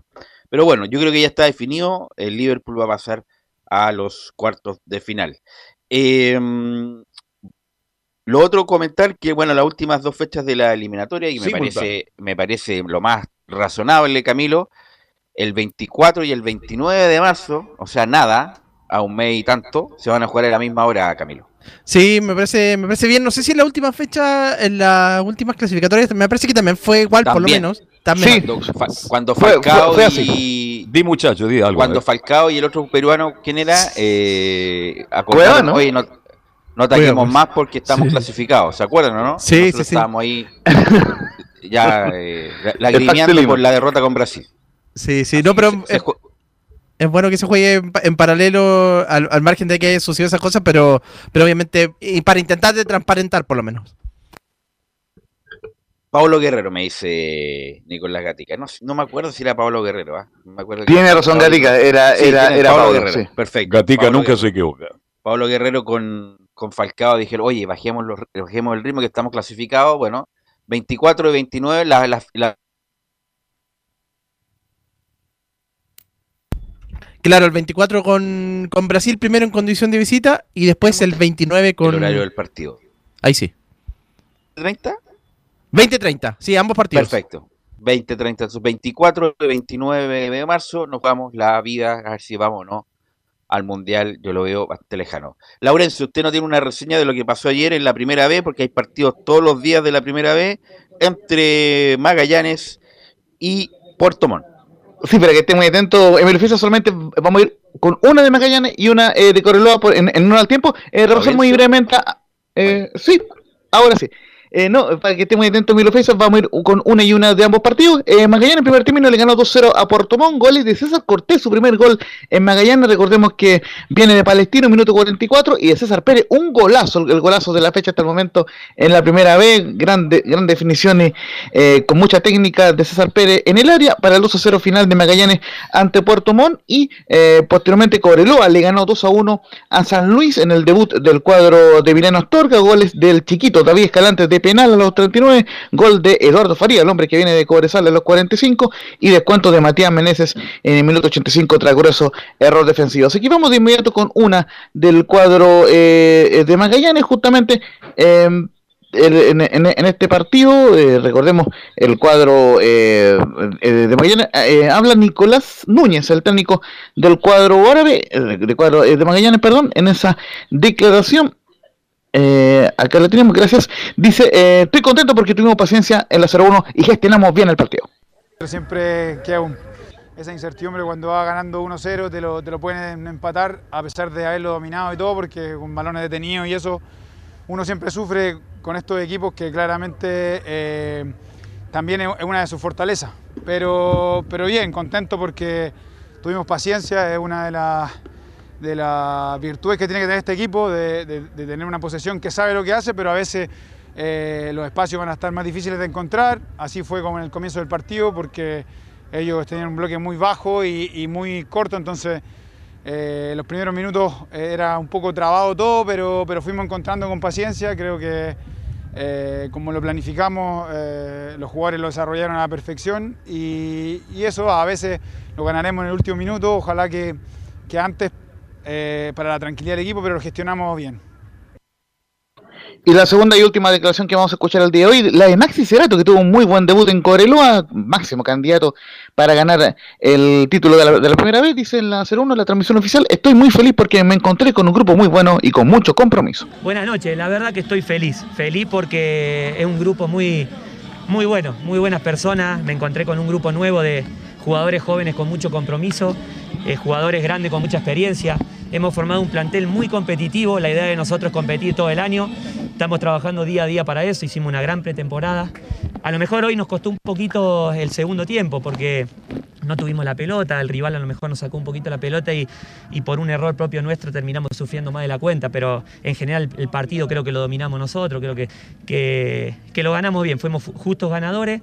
Pero bueno, yo creo que ya está definido, el Liverpool va a pasar a los cuartos de final. Em, lo otro comentar que, bueno, las últimas dos fechas de la eliminatoria, y me, parece, me parece lo más razonable, Camilo, el 24 y el 29 de marzo, o sea, nada, a un mes y tanto, se van a jugar a la misma hora, Camilo. Sí, me parece, me parece bien. No sé si en la última fecha, en las últimas clasificatorias, me parece que también fue igual, por lo menos. También. Sí. Cuando, Falcao y. Di muchacho, di algo. Cuando Falcao y el otro peruano, ¿quién era? Eh, acordaron, ¿no? oye, no, no ataquemos pues. más porque estamos clasificados. ¿Se acuerdan o no? Sí, Nosotros sí, sí. Estábamos ahí <laughs> ya eh, lagrimeando por la derrota con Brasil. Sí, sí, no, pero es bueno que se juegue en, paralelo al, margen de que haya sucedido esas cosas, pero, pero obviamente y para intentar de transparentar por lo menos. Pablo Guerrero me dice Nicolás Gatica. No, me acuerdo si era Pablo Guerrero. ¿ah? Tiene razón Gatica, era, era, era Pablo, Guerrero. Perfecto. Gatica nunca se equivoca. Pablo Guerrero con, con Falcao dijeron, oye, bajemos, los, bajemos el ritmo que estamos clasificados. Bueno, 24 y 29, la, la Claro, el 24 con, Brasil primero en condición de visita y después el 29 con... El horario del partido. Ahí sí. ¿30? 20-30, sí, ambos partidos. Perfecto. 20-30, 24 y 29 de marzo nos vamos la vida, a ver si vamos o no al Mundial, yo lo veo bastante lejano. Laurencio, usted no tiene una reseña de lo que pasó ayer en la primera B, porque hay partidos todos los días de la primera B entre Magallanes y Puerto Montt. Sí, para que estén muy atentos, Emilio Fisa solamente vamos a ir con una de Magallanes y una eh, de Coreloa por, en, en uno al tiempo. Eh, muy brevemente. Eh, sí, ahora sí. Eh, no, para que estemos atentos a Milo Faisal, vamos a ir con una y una de ambos partidos. Eh, Magallanes en primer término le ganó 2-0 a Portomón, goles de César Cortés, su primer gol en Magallanes, recordemos que viene de Palestino, minuto 44, y de César Pérez, un golazo, el golazo de la fecha hasta el momento en la primera vez, grandes gran definiciones, eh, con mucha técnica de César Pérez en el área, para el 2-0 final de Magallanes ante Puerto Montt, y eh, posteriormente Cobreloa le ganó 2-1 a San Luis en el debut del cuadro de Vileno Astorga, goles del chiquito David Escalante de penal a los 39, gol de Eduardo Faría, el hombre que viene de Cobresal a los 45, y descuento de Matías Meneses en el minuto 85 tras grueso error defensivo. Así que vamos de inmediato con una del cuadro eh, de Magallanes, justamente. Eh, en, en, este partido, eh, recordemos el cuadro eh, de Magallanes, eh, habla Nicolás Núñez, el técnico del cuadro árabe, de cuadro de Magallanes, perdón, en esa declaración eh, acá lo tenemos, gracias. Dice, eh, estoy contento porque tuvimos paciencia en la 0-1 y gestionamos bien el partido. Siempre queda un, esa incertidumbre cuando va ganando 1-0, te lo, te lo pueden empatar a pesar de haberlo dominado y todo, porque con balones detenidos y eso, uno siempre sufre con estos equipos que claramente eh, también es una de sus fortalezas. Pero, pero bien, contento porque tuvimos paciencia, es una de las de las virtudes que tiene que tener este equipo, de, de, tener una posesión que sabe lo que hace, pero a veces eh, los espacios van a estar más difíciles de encontrar. Así fue como en el comienzo del partido, porque ellos tenían un bloque muy bajo y, muy corto, entonces eh, los primeros minutos era un poco trabado todo, pero, pero fuimos encontrando con paciencia. Creo que eh, como lo planificamos, eh, los jugadores lo desarrollaron a la perfección y, y, eso a veces lo ganaremos en el último minuto. Ojalá que, que antes eh, para la tranquilidad del equipo, pero lo gestionamos bien. Y la segunda y última declaración que vamos a escuchar el día de hoy, la de Maxi Cerato, que tuvo un muy buen debut en Coreloa, máximo candidato para ganar el título de la, de la primera vez, dice en la 01, la transmisión oficial, estoy muy feliz porque me encontré con un grupo muy bueno y con mucho compromiso. Buenas noches, la verdad que estoy feliz, feliz porque es un grupo muy, muy bueno, muy buenas personas, me encontré con un grupo nuevo de jugadores jóvenes con mucho compromiso, eh, jugadores grandes con mucha experiencia. Hemos formado un plantel muy competitivo, la idea de nosotros es competir todo el año. Estamos trabajando día a día para eso, hicimos una gran pretemporada. A lo mejor hoy nos costó un poquito el segundo tiempo porque no tuvimos la pelota, el rival a lo mejor nos sacó un poquito la pelota y, por un error propio nuestro terminamos sufriendo más de la cuenta, pero en general el partido creo que lo dominamos nosotros, creo que lo ganamos bien, fuimos justos ganadores.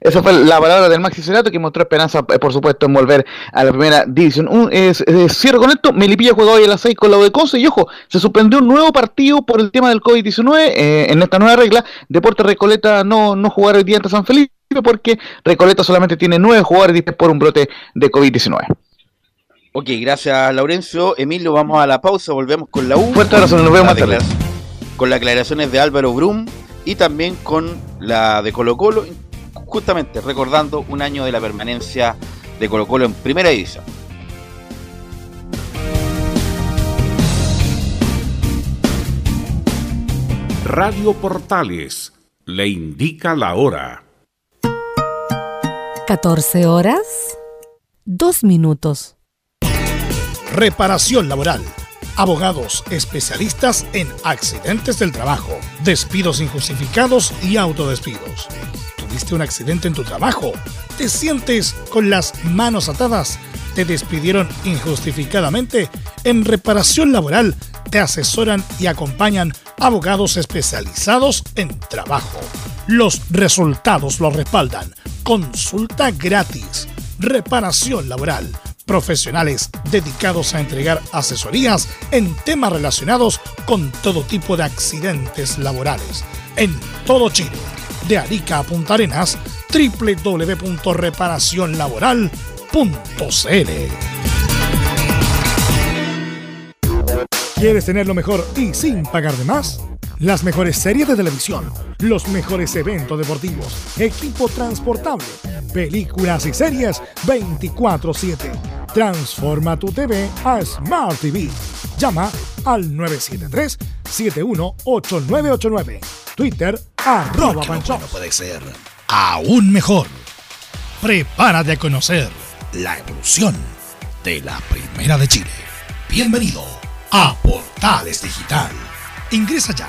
Esa fue la palabra del Maxi Cerato que mostró esperanza, eh, por supuesto, en volver a la primera división. Un, eh, eh, cierro con esto, Melipilla jugó hoy a las 6 con la de Conce y ojo, se suspendió un nuevo partido por el tema del COVID-19 eh, en esta nueva regla. Deporte Recoleta no, no jugará el día ante San Felipe porque Recoleta solamente tiene nueve jugadores por un brote de COVID-19. Ok, gracias Laurencio. Emilio, vamos a la pausa, volvemos con la U. Fuerte abrazo, nos vemos más tarde. Con las aclaraciones de Álvaro Brum y también con la de Colo Colo, justamente recordando un año de la permanencia de Colo Colo en primera división. Radio Portales le indica la hora. 14 horas, 2 minutos. Reparación laboral. Abogados especialistas en accidentes del trabajo, despidos injustificados y autodespidos tuviste un accidente en tu trabajo, te sientes con las manos atadas, te despidieron injustificadamente, en reparación laboral te asesoran y acompañan abogados especializados en trabajo. Los resultados lo respaldan. Consulta gratis. Reparación laboral. Profesionales dedicados a entregar asesorías en temas relacionados con todo tipo de accidentes laborales. En todo Chile de Arica a Punta Arenas, www.reparacionlaboral.cl. ¿Quieres tener lo mejor y sin pagar de más? Las mejores series de televisión, los mejores eventos deportivos, equipo transportable, películas y series 24/7. Transforma tu TV a Smart TV. Llama al 973-718989. Twitter, arroba Pancho. Bueno puede ser aún mejor. prepárate a conocer la evolución de la Primera de Chile. Bienvenido a Portales Digital. Ingresa ya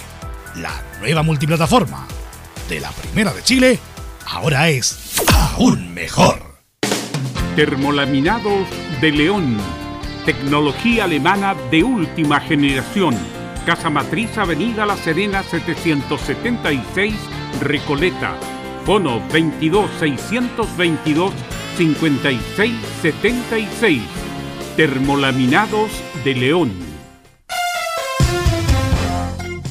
La nueva multiplataforma de la Primera de Chile ahora es aún mejor. Termolaminados de León. Tecnología alemana de última generación. Casa Matriz, Avenida La Serena, 776, Recoleta. Fono 22 622 5676. Termolaminados de León.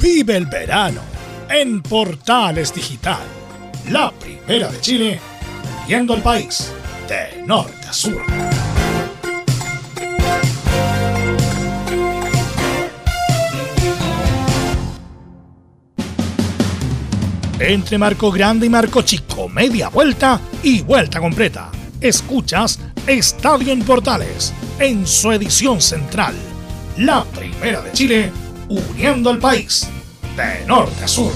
Vive el verano en Portales Digital. La primera de Chile, viendo el país de norte a sur. Entre Marco Grande y Marco Chico, media vuelta y vuelta completa. Escuchas Estadio en Portales, en su edición central. La primera de Chile, uniendo al país, de norte a sur.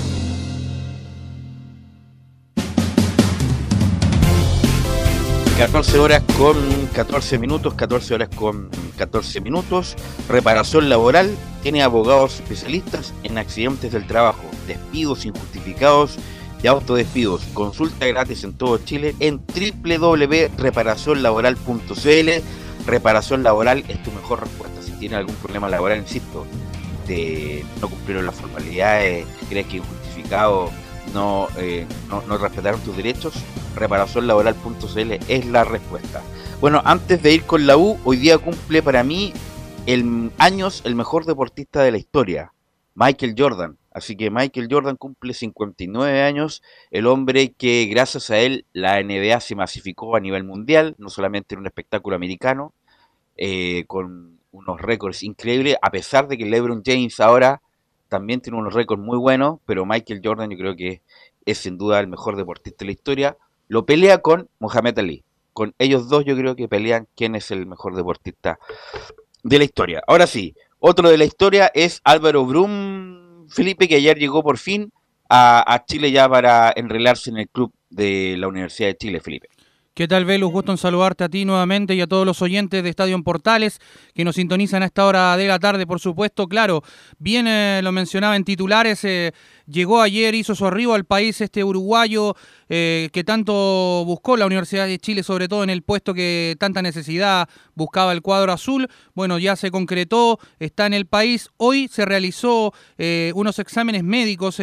14 horas con 14 minutos, 14 horas con 14 minutos. Reparación laboral tiene abogados especialistas en accidentes del trabajo, despidos injustificados y autodespidos. Consulta gratis en todo Chile en www.reparacionlaboral.cl. Reparación laboral es tu mejor respuesta. Si tienes algún problema laboral, insisto, de no cumplieron las formalidades, crees que injustificado no, eh, no, no respetaron tus derechos, reparacionlaboral.cl es la respuesta. Bueno, antes de ir con la U, hoy día cumple para mí el años el mejor deportista de la historia, Michael Jordan. Así que Michael Jordan cumple 59 años, el hombre que gracias a él la NBA se masificó a nivel mundial, no solamente en un espectáculo americano, eh, con unos récords increíbles, a pesar de que LeBron James ahora también tiene unos récords muy buenos, pero Michael Jordan yo creo que es sin duda el mejor deportista de la historia. Lo pelea con Mohamed Ali. Con ellos dos yo creo que pelean quién es el mejor deportista de la historia. Ahora sí, otro de la historia es Álvaro Brum, Felipe, que ayer llegó por fin a, a Chile ya para enrelarse en el club de la Universidad de Chile, Felipe. ¿Qué tal, Velus? Gusto en saludarte a ti nuevamente y a todos los oyentes de Estadio en Portales que nos sintonizan a esta hora de la tarde, por supuesto. Claro, bien eh, lo mencionaba en titulares, eh, llegó ayer, hizo su arribo al país este uruguayo eh, que tanto buscó la Universidad de Chile, sobre todo en el puesto que tanta necesidad buscaba el cuadro azul. Bueno, ya se concretó, está en el país. Hoy se realizó unos exámenes médicos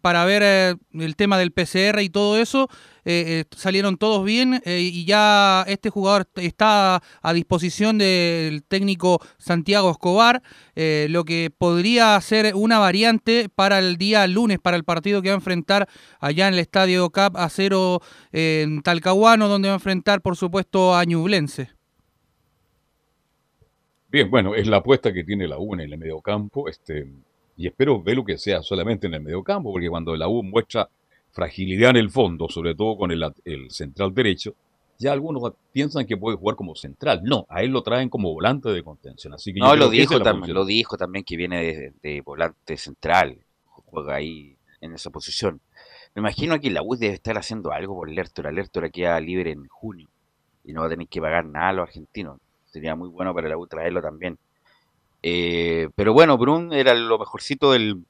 para ver el tema del PCR y todo eso. Eh, eh, salieron todos bien eh, y ya este jugador está a disposición del técnico Santiago Escobar, lo que podría ser una variante para el día lunes, para el partido que va a enfrentar allá en el Estadio Cap a cero en Talcahuano, donde va a enfrentar por supuesto a Ñublense. Bien, bueno, es la apuesta que tiene la U en el mediocampo, este, y espero verlo que sea solamente en el mediocampo, porque cuando la U muestra fragilidad en el fondo, sobre todo con el, central derecho, ya algunos piensan que puede jugar como central. No, a él lo traen como volante de contención. Así que no, lo dijo, también, lo dijo también que viene de, volante central, juega ahí en esa posición. Me imagino que la U debe estar haciendo algo por Lertora. Lertora queda libre en junio y no va a tener que pagar nada a los argentinos. Sería muy bueno para la U traerlo también. Eh, pero bueno, Brun era lo mejorcito del,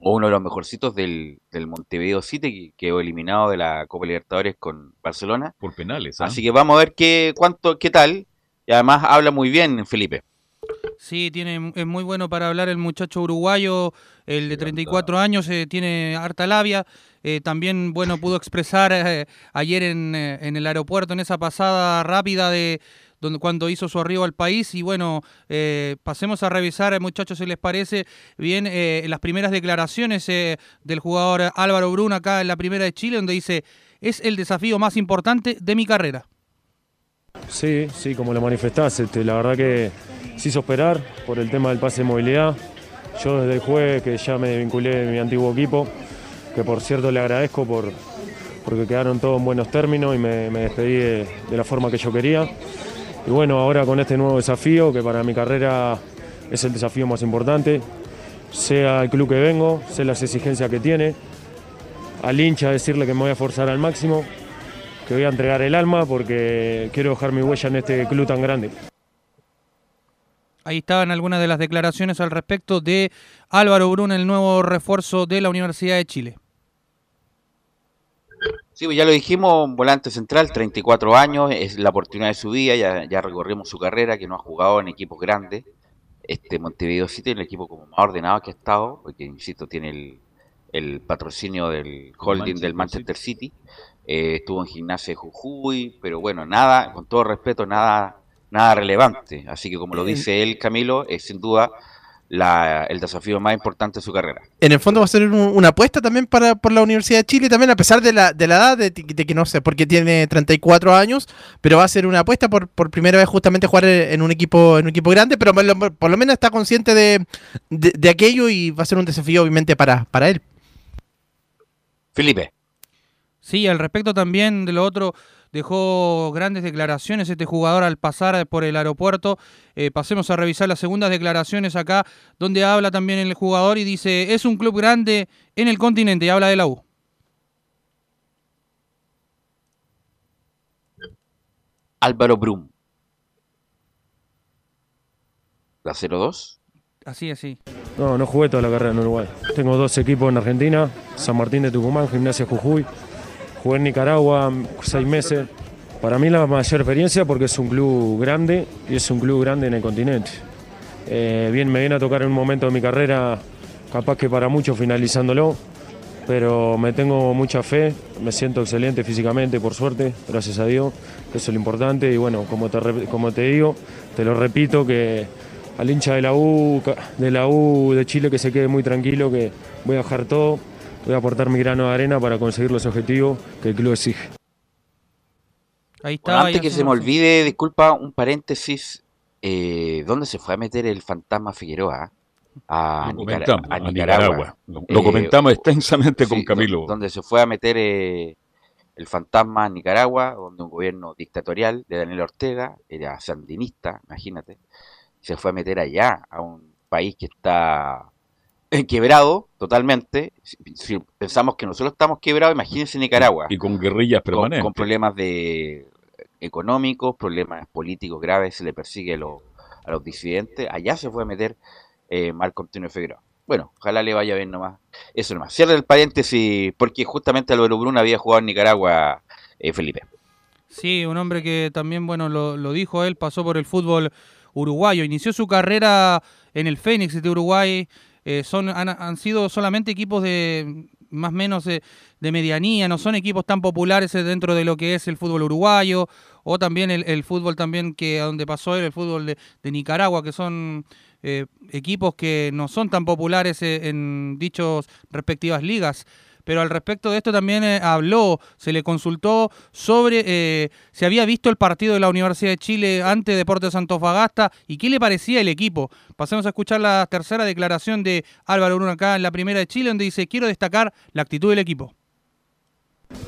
o uno de los mejorcitos del, del Montevideo City, que quedó eliminado de la Copa Libertadores con Barcelona. Por penales. ¿ah? Así que vamos a ver qué, cuánto, qué tal. Y además habla muy bien Felipe. Sí, tiene, es muy bueno para hablar el muchacho uruguayo, el de 34 años, eh, tiene harta labia. Eh, también, bueno, pudo expresar eh, ayer en, en, el aeropuerto, en esa pasada rápida de, donde, cuando hizo su arribo al país. Y bueno, eh, pasemos a revisar, muchachos, si les parece bien, eh, las primeras declaraciones del jugador Álvaro Brun acá en la primera de Chile, donde dice, es el desafío más importante de mi carrera. Sí, sí, como lo manifestaste, este, la verdad que se hizo esperar por el tema del pase de movilidad. Yo desde el jueves que ya me vinculé en mi antiguo equipo, que por cierto le agradezco por, porque quedaron todos en buenos términos y me, despedí de, la forma que yo quería. Y bueno, ahora con este nuevo desafío, que para mi carrera es el desafío más importante, sea el club que vengo, sé las exigencias que tiene, al hincha decirle que me voy a forzar al máximo, que voy a entregar el alma porque quiero dejar mi huella en este club tan grande. Ahí estaban algunas de las declaraciones al respecto de Álvaro Brun, el nuevo refuerzo de la Universidad de Chile. Sí, pues ya lo dijimos, volante central, 34 años, es la oportunidad de su vida, ya, ya recorrimos su carrera, que no ha jugado en equipos grandes. Este Montevideo City es el equipo como más ordenado que ha estado, porque insisto, tiene el, el patrocinio del holding del Manchester City. Eh, estuvo en gimnasia de Jujuy, pero bueno, nada, con todo respeto, nada, nada relevante. Así que como lo dice él, Camilo, es sin duda el desafío más importante de su carrera. En el fondo va a ser una apuesta también para por la Universidad de Chile, también a pesar de la, de la edad, de, que no sé, porque tiene 34 años, pero va a ser una apuesta por, por primera vez justamente jugar en un equipo en un equipo grande, pero por lo, menos está consciente de, de, aquello y va a ser un desafío obviamente para, para él. Felipe. Sí, al respecto también de lo otro, dejó grandes declaraciones este jugador al pasar por el aeropuerto. Eh, pasemos a revisar las segundas declaraciones acá, donde habla también el jugador y dice, es un club grande en el continente, y habla de la U. Álvaro Brum. La 02. Así, así. No, no jugué toda la carrera en Uruguay. Tengo dos equipos en Argentina, San Martín de Tucumán, Gimnasia Jujuy. Jugué en Nicaragua seis meses. Para mí la mayor experiencia porque es un club grande y es un club grande en el continente. Eh, bien, me viene a tocar en un momento de mi carrera, capaz que para muchos finalizándolo, pero me tengo mucha fe, me siento excelente físicamente, por suerte, gracias a Dios, que eso es lo importante. Y bueno, como te, como te digo, te lo repito, que al hincha de la U, de la U de Chile que se quede muy tranquilo, que voy a dejar todo, voy a aportar mi grano de arena para conseguir los objetivos que el club exige. Ahí está, antes que se me olvide, disculpa, un paréntesis, eh, ¿dónde se fue a meter el fantasma Figueroa? A, Nicaragua. Lo, comentamos eh, extensamente con Camilo. Donde se fue a meter eh, el fantasma a Nicaragua, donde un gobierno dictatorial de Daniel Ortega, era sandinista, imagínate, se fue a meter allá, a un país que está quebrado totalmente. Si pensamos que nosotros estamos quebrados, imagínense Nicaragua. Y con guerrillas permanentes. Con, problemas de económicos, problemas políticos graves, se le persigue a los, a los disidentes. Allá se fue a meter eh, Marco Antonio Figueroa. Bueno, ojalá le vaya bien nomás. Eso nomás. Cierra el paréntesis, porque justamente Álvaro Bruna había jugado en Nicaragua, eh, Felipe. Sí, un hombre que también, bueno, lo, lo dijo él, pasó por el fútbol uruguayo. Inició su carrera en el Fénix de Uruguay. Eh, son, han, sido solamente equipos de más o menos de, medianía, no son equipos tan populares dentro de lo que es el fútbol uruguayo o también el, fútbol también que a donde pasó él, el fútbol de, Nicaragua, que son eh, equipos que no son tan populares eh, en dichos respectivas ligas pero al respecto de esto también eh, habló, se le consultó sobre eh, si había visto el partido de la Universidad de Chile ante Deportes Antofagasta y qué le parecía el equipo. Pasemos a escuchar la tercera declaración de Álvaro Bruno acá en la primera de Chile, donde dice, quiero destacar la actitud del equipo.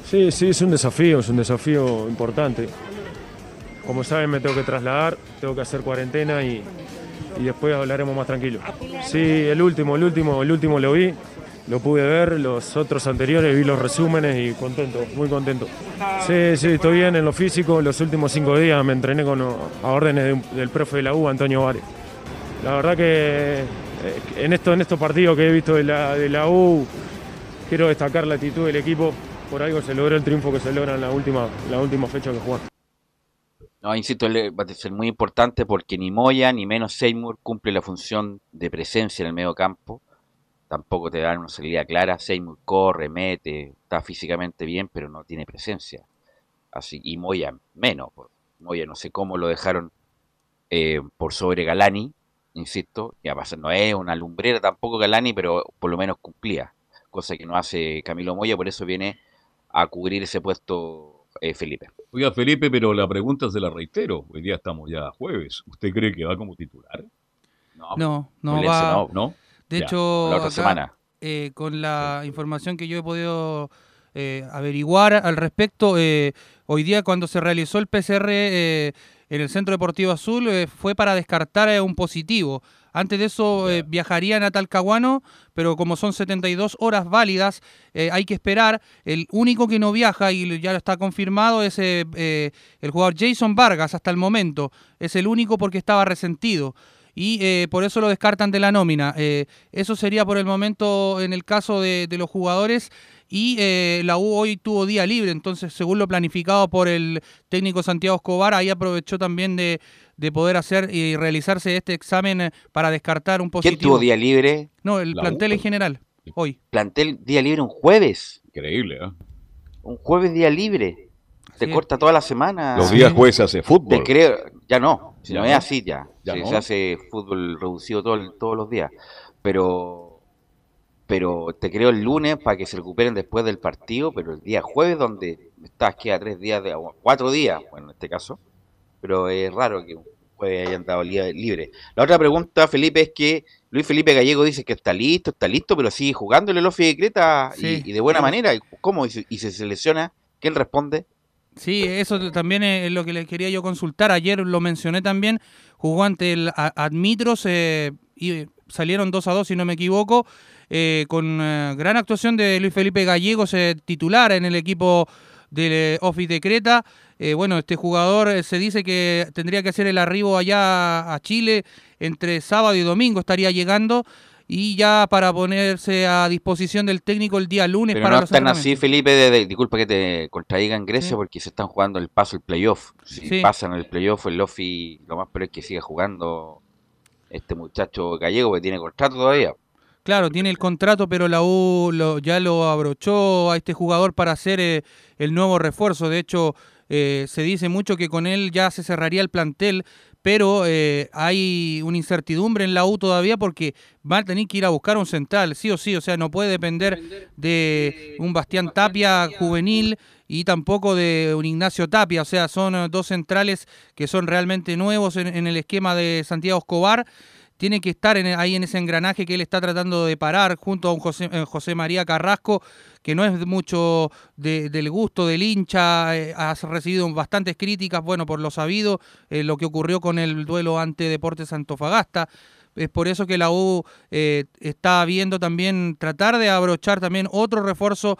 Sí, sí, es un desafío, es un desafío importante. Como saben, me tengo que trasladar, tengo que hacer cuarentena y, y después hablaremos más tranquilo. Sí, el último, el último, el último lo vi, lo pude ver, los otros anteriores vi los resúmenes y contento, muy contento. Sí, sí, estoy bien en lo físico. Los últimos cinco días me entrené con, a órdenes del profe de la U, Antonio Vares. La verdad que eh, en, en estos partidos que he visto de la, U, quiero destacar la actitud del equipo. Por algo se logró el triunfo que se logra en la última, la fecha que jugaron. No, insisto, va a ser muy importante porque ni Moya ni menos Seymour cumple la función de presencia en el medio campo tampoco te dan una salida clara. Seymour corre, mete, está físicamente bien, pero no tiene presencia. Así, y Moya menos. Oye, no sé cómo lo dejaron eh, por sobre Galani, insisto, ya pasa, no es una lumbrera tampoco Galani, pero por lo menos cumplía, cosa que no hace Camilo Moya, por eso viene a cubrir ese puesto eh, Felipe. Oiga, Felipe, pero la pregunta se la reitero. Hoy día estamos ya jueves. ¿Usted cree que va como titular? No, no, va. no, ¿no? De Ya, hecho, la otra acá, semana. eh, con la información que yo he podido eh, averiguar al respecto, eh, hoy día cuando se realizó el PCR eh, en el Centro Deportivo Azul fue para descartar un positivo. Antes de eso eh, viajarían a Talcahuano, pero como son 72 horas válidas, eh, hay que esperar. El único que no viaja, y ya está confirmado, es eh, el jugador Jason Vargas hasta el momento. Es el único porque estaba resentido y eh, por eso lo descartan de la nómina. Eh, eso sería por el momento en el caso de, de los jugadores y eh, la U hoy tuvo día libre, entonces según lo planificado por el técnico Santiago Escobar, ahí aprovechó también de, de poder hacer y realizarse este examen para descartar un positivo. ¿Quién tuvo día libre? No, el La U, plantel en general, hoy. Plantel día libre un jueves. Increíble, ¿eh? Un jueves día libre. Te Sí. corta toda la semana. Los días jueves hace fútbol. Te creo, ya no, si no es así ya, Ya Sí, no. se hace fútbol reducido todo- todos los días, pero pero te creo el lunes para que se recuperen después del partido, pero el día jueves donde estás queda tres días, de, cuatro días, bueno en este caso, pero es raro que un jueves hayan dado li- libre. La otra pregunta, Felipe, es que Luis Felipe Gallego dice que está listo, está listo, pero sigue jugándole el Ofi de Creta y- Sí. y, de buena Sí. manera, ¿cómo? Y se, y se selecciona, ¿quién responde? Sí, eso también es lo que les quería yo consultar. Ayer lo mencioné también. Jugó ante el Admitros eh, y salieron 2 a 2, si no me equivoco, eh, con eh, gran actuación de Luis Felipe Gallegos, eh, titular en el equipo del eh, Office de Creta. Bueno, este jugador se dice que tendría que hacer el arribo allá a Chile entre sábado y domingo, estaría llegando. Y ya para ponerse a disposición del técnico el día lunes Pero para no los están así. Felipe, de, de- disculpa que te contradiga en Grecia Sí. porque se están jugando el paso, el playoff. Si Sí. pasan el playoff, el Lofi, lo más peor es que siga jugando este muchacho gallego que tiene contrato todavía. Claro, tiene el contrato, pero la U lo- ya lo abrochó a este jugador para hacer eh, el nuevo refuerzo. De hecho, eh, se dice mucho que con él ya se cerraría el plantel, pero eh, hay una incertidumbre en la U todavía porque va a tener que ir a buscar un central, sí o sí. O sea, no puede depender de un Bastián Tapia juvenil y tampoco de un Ignacio Tapia. O sea, son eh, dos centrales que son realmente nuevos en el esquema de Santiago Escobar tiene que estar en- ahí en ese engranaje que él está tratando de parar junto a un José, eh, María Carrasco, que no es mucho de- del gusto del hincha, eh, ha recibido bastantes críticas, bueno, por lo sabido, eh, lo que ocurrió con el duelo ante Deportes Antofagasta. Es por eso que la U eh, está viendo también tratar de abrochar también otro refuerzo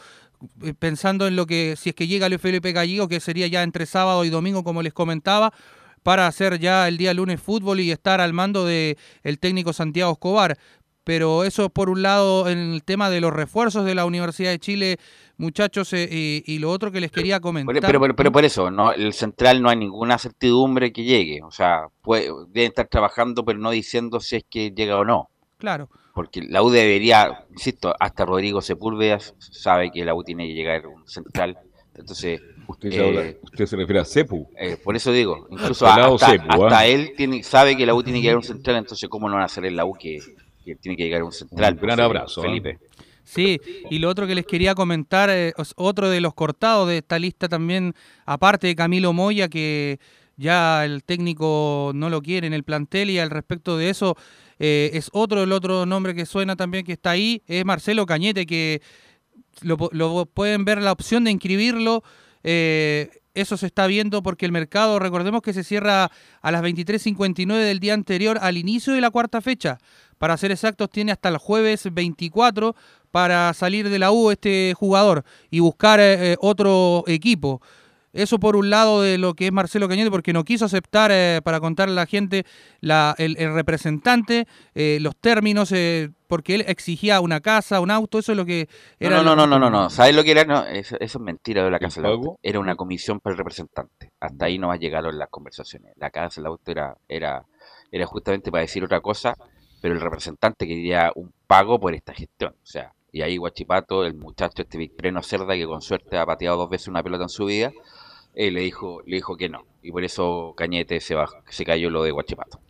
pensando en lo que si es que llega Luis Felipe Gallego, que sería ya entre sábado y domingo, como les comentaba, para hacer ya el día lunes fútbol y estar al mando de el técnico Santiago Escobar. Pero eso por un lado en el tema de los refuerzos de la Universidad de Chile, muchachos, eh, y, y lo otro que les quería comentar. Pero, pero, pero, por eso, no, el central no hay ninguna certidumbre que llegue. O sea, puede, deben estar trabajando, pero no diciendo si es que llega o no. Claro. Porque la U debería, insisto, hasta Rodrigo Sepúlveda sabe que la U tiene que llegar un central. Entonces, Usted, se eh, habla- usted se refiere a Cepu. eh, por eso digo, incluso Pelado hasta, Cepu, hasta ¿ah? él tiene, sabe que la U tiene que llegar a un central, entonces ¿cómo no van a hacer en la U que, que tiene que llegar a un central? Un gran Pues, abrazo, ¿ah? Felipe. Sí, y lo otro que les quería comentar, eh, es otro de los cortados de esta lista también, aparte de Camilo Moya, que ya el técnico no lo quiere en el plantel y al respecto de eso, eh, es otro, el otro nombre que suena también que está ahí, es Marcelo Cañete, que lo, lo pueden ver la opción de inscribirlo. Eh, eso se está viendo porque el mercado, recordemos que se cierra a las 23.59 del día anterior al inicio de la cuarta fecha. Para ser exactos, tiene hasta el jueves 24 para salir de la U este jugador y buscar eh, otro equipo. Eso por un lado de lo que es Marcelo Cañete, porque no quiso aceptar, eh, para contarle a la gente, la, el, el representante, eh, los términos, eh, porque él exigía una casa, un auto, eso es lo que No, era. no, no, que- no, no, no, ¿Sabes lo que era? No, eso, eso es mentira de la Casa del? Auto. Era una comisión para el representante. Hasta ahí no llegaron las conversaciones. La Casa del Auto era, era, era justamente para decir otra cosa, pero el representante quería un pago por esta gestión. O sea, y ahí Guachipato, el muchacho este Victorino Cerda, que con suerte ha pateado dos veces una pelota en su vida, él le dijo, le dijo que no. Y por eso Cañete se, bajó, se cayó lo de Guachipato.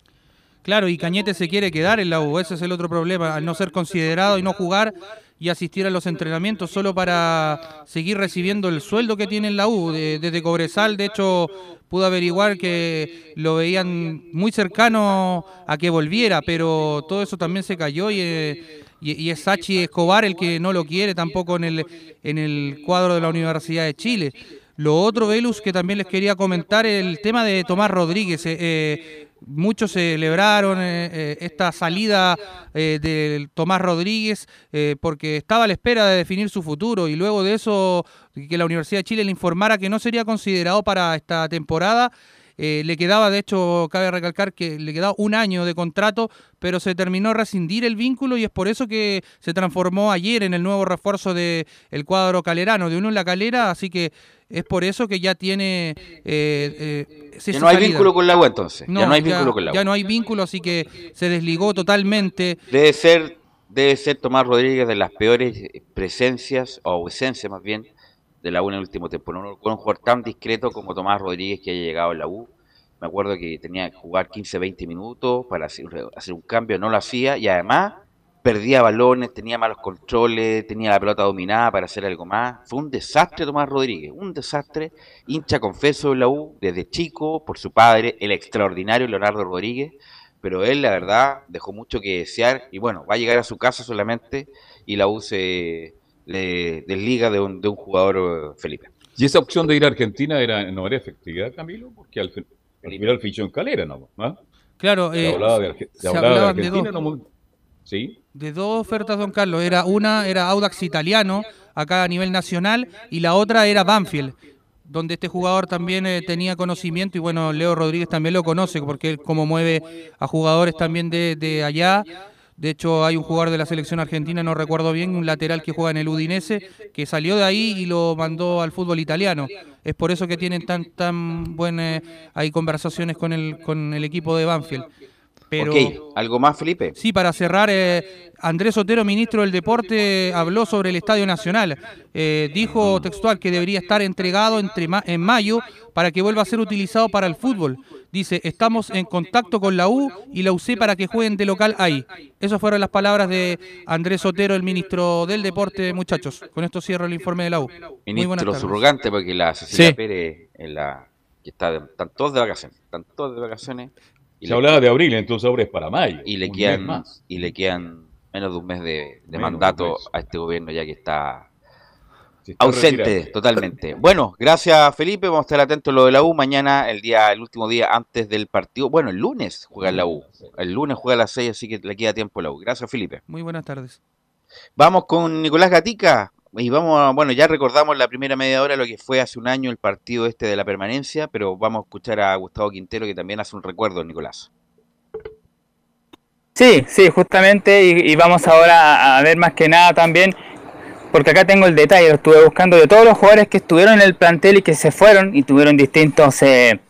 Claro, y Cañete se quiere quedar en la U, ese es el otro problema, al no ser considerado y no jugar y asistir a los entrenamientos solo para seguir recibiendo el sueldo que tiene en la U. desde Cobresal, de hecho, pudo averiguar que lo veían muy cercano a que volviera, pero todo eso también se cayó y, eh, y, es Sachi Escobar el que no lo quiere tampoco en el, en el cuadro de la Universidad de Chile. Lo otro, Velus, que también les quería comentar, el tema de Tomás Rodríguez. Eh, eh, muchos celebraron eh, esta salida de Tomás Rodríguez porque estaba a la espera de definir su futuro y luego de eso que la Universidad de Chile le informara que no sería considerado para esta temporada. Le quedaba, de hecho, cabe recalcar que le quedaba un año de contrato, pero se terminó rescindir el vínculo y es por eso que se transformó ayer en el nuevo refuerzo del el cuadro calerano, de uno en la calera, así que es por eso que ya tiene... Eh, eh, ya no hay vínculo con la agua entonces. ya no hay vínculo con la Ya no hay vínculo, así que se desligó totalmente. Debe ser, debe ser Tomás Rodríguez de las peores presencias, o ausencias más bien, de la U en el último tiempo. con un jugador tan discreto como Tomás Rodríguez que haya llegado a la U. Me acuerdo que tenía que jugar 15, 20 minutos para hacer, hacer un cambio, no lo hacía y además perdía balones, tenía malos controles, tenía la pelota dominada para hacer algo más. Fue un desastre Tomás Rodríguez, un desastre. Hincha confeso de la U desde chico por su padre, el extraordinario Leonardo Rodríguez. Pero él, la verdad, dejó mucho que desear y bueno, va a llegar a su casa solamente y la U se le desliga de un, de un jugador eh, Felipe. ¿Y esa opción de ir a Argentina era, no era efectiva, Camilo? Porque al, final fichó en Calera, ¿no? ¿Ah? Claro, se hablaba de, Argentina, no ¿sí? de dos ofertas, don Carlos. Era una era Audax italiano, acá a nivel nacional, y la otra era Banfield, donde este jugador también eh, tenía conocimiento, y bueno, Leo Rodríguez también lo conoce, porque él como mueve a jugadores también de, de allá. De hecho, hay un jugador de la selección argentina, no recuerdo bien, un lateral que juega en el Udinese, que salió de ahí y lo mandó al fútbol italiano. Es por eso que tienen tan tan buenas hay conversaciones con el con el equipo de Banfield. Pero, ¿algo más, Felipe? Sí, para cerrar, eh, Andrés Otero, ministro del Deporte, habló sobre el Estadio Nacional. Eh, dijo textual que debería estar entregado entre en mayo para que vuelva a ser utilizado para el fútbol. Dice, estamos en contacto con la U y la UC para que jueguen de local ahí. Esas fueron las palabras de Andrés Otero, el ministro del Deporte, muchachos. Con esto cierro el informe de la U. Ministro subrogante, porque la Cecilia Pérez, en la, que está, están todos de vacaciones, están todos de vacaciones se hablaba de abril, entonces ahora es para mayo. Y le, quedan, y le quedan menos de un mes de, mandato a este gobierno ya que está, ausente totalmente. Bueno, gracias Felipe, vamos a estar atentos a lo de la U. Mañana, el día, el último día antes del partido. Bueno, el lunes juega la U. El lunes juega a las 6, así que le queda tiempo a la U. Gracias Felipe. Muy buenas tardes. Vamos con Nicolás Gatica. Y vamos, bueno, ya recordamos la primera media hora lo que fue hace un año el partido este de la permanencia, pero vamos a escuchar a Gustavo Quintero que también hace un recuerdo, Nicolás. Sí, sí, justamente, y, vamos ahora a ver más que nada también, porque acá tengo el detalle, estuve buscando de todos los jugadores que estuvieron en el plantel y que se fueron y tuvieron distintos eh,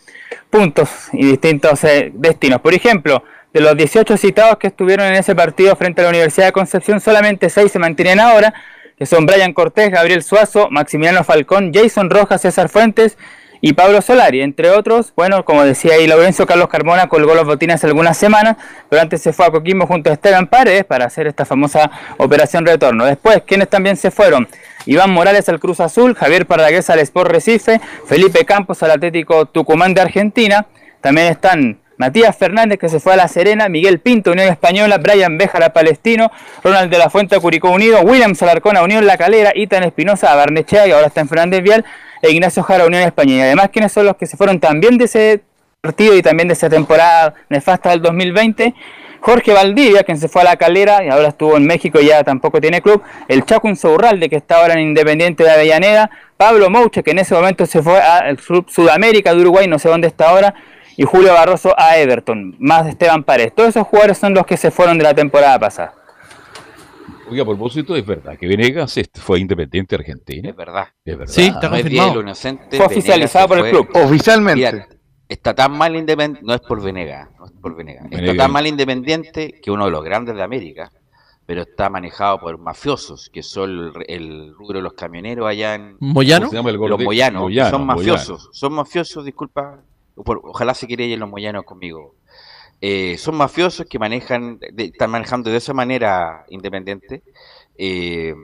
puntos y distintos eh, destinos. Por ejemplo, de los 18 citados que estuvieron en ese partido frente a la Universidad de Concepción, solamente 6 se mantienen ahora que son Brian Cortés, Gabriel Suazo, Maximiliano Falcón, Jason Rojas, César Fuentes y Pablo Solari, entre otros. Bueno, como decía ahí Lorenzo, Carlos Carmona colgó los botines algunas semanas, pero antes se fue a Coquimbo junto a Esteban Paredes para hacer esta famosa operación retorno. Después, ¿quiénes también se fueron? Iván Morales al Cruz Azul, Javier Pardagués al Sport Recife, Felipe Campos al Atlético Tucumán de Argentina. También están Matías Fernández que se fue a La Serena, Miguel Pinto, Unión Española, Brian Béjar a Palestino, Ronald de la Fuente a Curicó Unido, William Salarcón a Unión La Calera, Itan Espinosa a Barnechea, y ahora está en Fernández Vial, e Ignacio Jara Unión Española. Y además, ¿quiénes son los que se fueron también de ese partido y también de esa temporada nefasta del 2020? Jorge Valdivia, quien se fue a la calera y ahora estuvo en México y ya tampoco tiene club. El Chaco Insaurralde, que está ahora en Independiente de Avellaneda. Pablo Mouche, que en ese momento se fue al Sudamérica de Uruguay, no sé dónde está ahora y Julio Barroso a Everton, más Esteban Paredes. Todos esos jugadores son los que se fueron de la temporada pasada. Oye, a propósito, es verdad que Venegas fue independiente argentino. Es verdad. Es verdad. Sí, está confirmado. fue oficializado por el club. Oficialmente. está tan mal independiente, no es por Venegas, no es por Venegas. Está tan mal independiente que uno de los grandes de América, pero está manejado por mafiosos, que son el, el rubro de los camioneros allá en... ¿Moyano? ¿Cómo se llama? El los moyanos, Moyano, son Moyano. mafiosos, son mafiosos, disculpa, ojalá se querellen los moyanos conmigo. Eh, son mafiosos que manejan, de- están manejando de esa manera independiente. eh,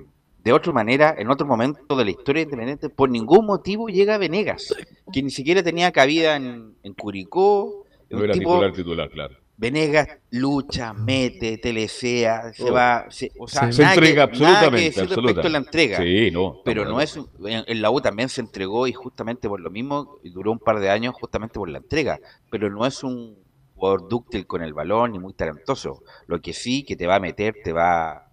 de otra manera, en otro momento de la historia independiente, por ningún motivo llega Venegas, que ni siquiera tenía cabida en, en Curicó. No era tipo- titular, titular, claro. Venegas lucha, mete, telesea, se Todo. va, se, o sea, Se nada que- entrega nada que absolutamente, decir respecto absolutamente. a la entrega. Sí, no. Pero no es, en, en la U también se entregó y justamente por lo mismo y duró un par de años justamente por la entrega, pero no es un jugador dúctil con el balón ni muy talentoso. Lo que sí que te va a meter, te va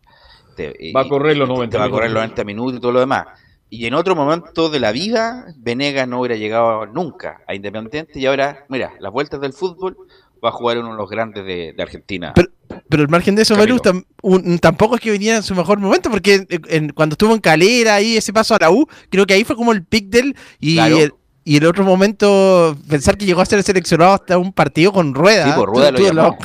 te, Va a correr los te- 90 te va a correr los minutos. 90 minutos y todo lo demás. Y en otro momento de la vida, Venegas no hubiera llegado nunca a Independiente y ahora, mira, las vueltas del fútbol va a jugar uno de los grandes de, de Argentina. Pero el margen de eso, Camilo. Belus, tam- un- tampoco es que venía en su mejor momento, porque en- en- cuando estuvo en Calera ahí, ese paso a la U, creo que ahí fue como el pick del. Y, Claro. el, y el otro momento, pensar que llegó a ser seleccionado hasta un partido con rueda. Sí, pues Rueda lo llamó.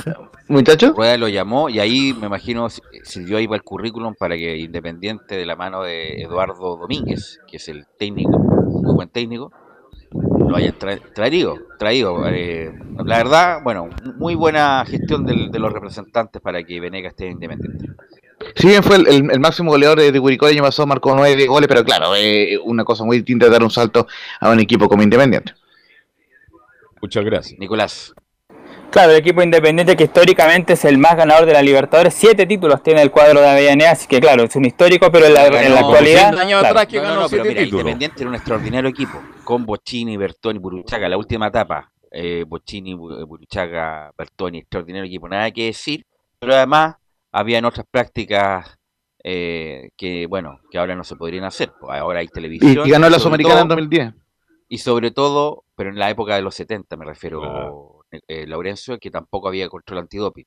Muchacho. Rueda lo llamó y ahí me imagino si- sirvió ahí para el currículum para que Independiente de la mano de Eduardo Domínguez, que es el técnico, muy buen técnico, lo hayan tra- traído. traído. Eh, la verdad, bueno, muy buena gestión del- de los representantes para que Venegas esté Independiente. Si bien fue el, el- el máximo goleador de, de Curicó el año pasado, marcó nueve goles, pero claro, eh, una cosa muy distinta es dar un salto a un equipo como Independiente. Muchas gracias. Nicolás. Claro, el equipo independiente que históricamente es el más ganador de la Libertadores, siete títulos tiene el cuadro de Avellaneda, así que claro, es un histórico, pero en la, en la Ganó actualidad... 100 años claro, atrás que No, no, ganó no, pero siete mira, títulos. Independiente era un extraordinario equipo, con Bochini, Bertoni, Buruchaga, la última etapa, eh, Bochini, Bu- Buruchaga, Bertoni, extraordinario equipo, nada que decir, pero además habían otras prácticas eh, que, bueno, que ahora no se podrían hacer, pues ahora hay Y, televisión. y ganó la Sudamericana en todo- 2010. Y sobre todo, pero en la época de los 70 me refiero, Claro. Eh, Laurencio, que tampoco había control antidoping.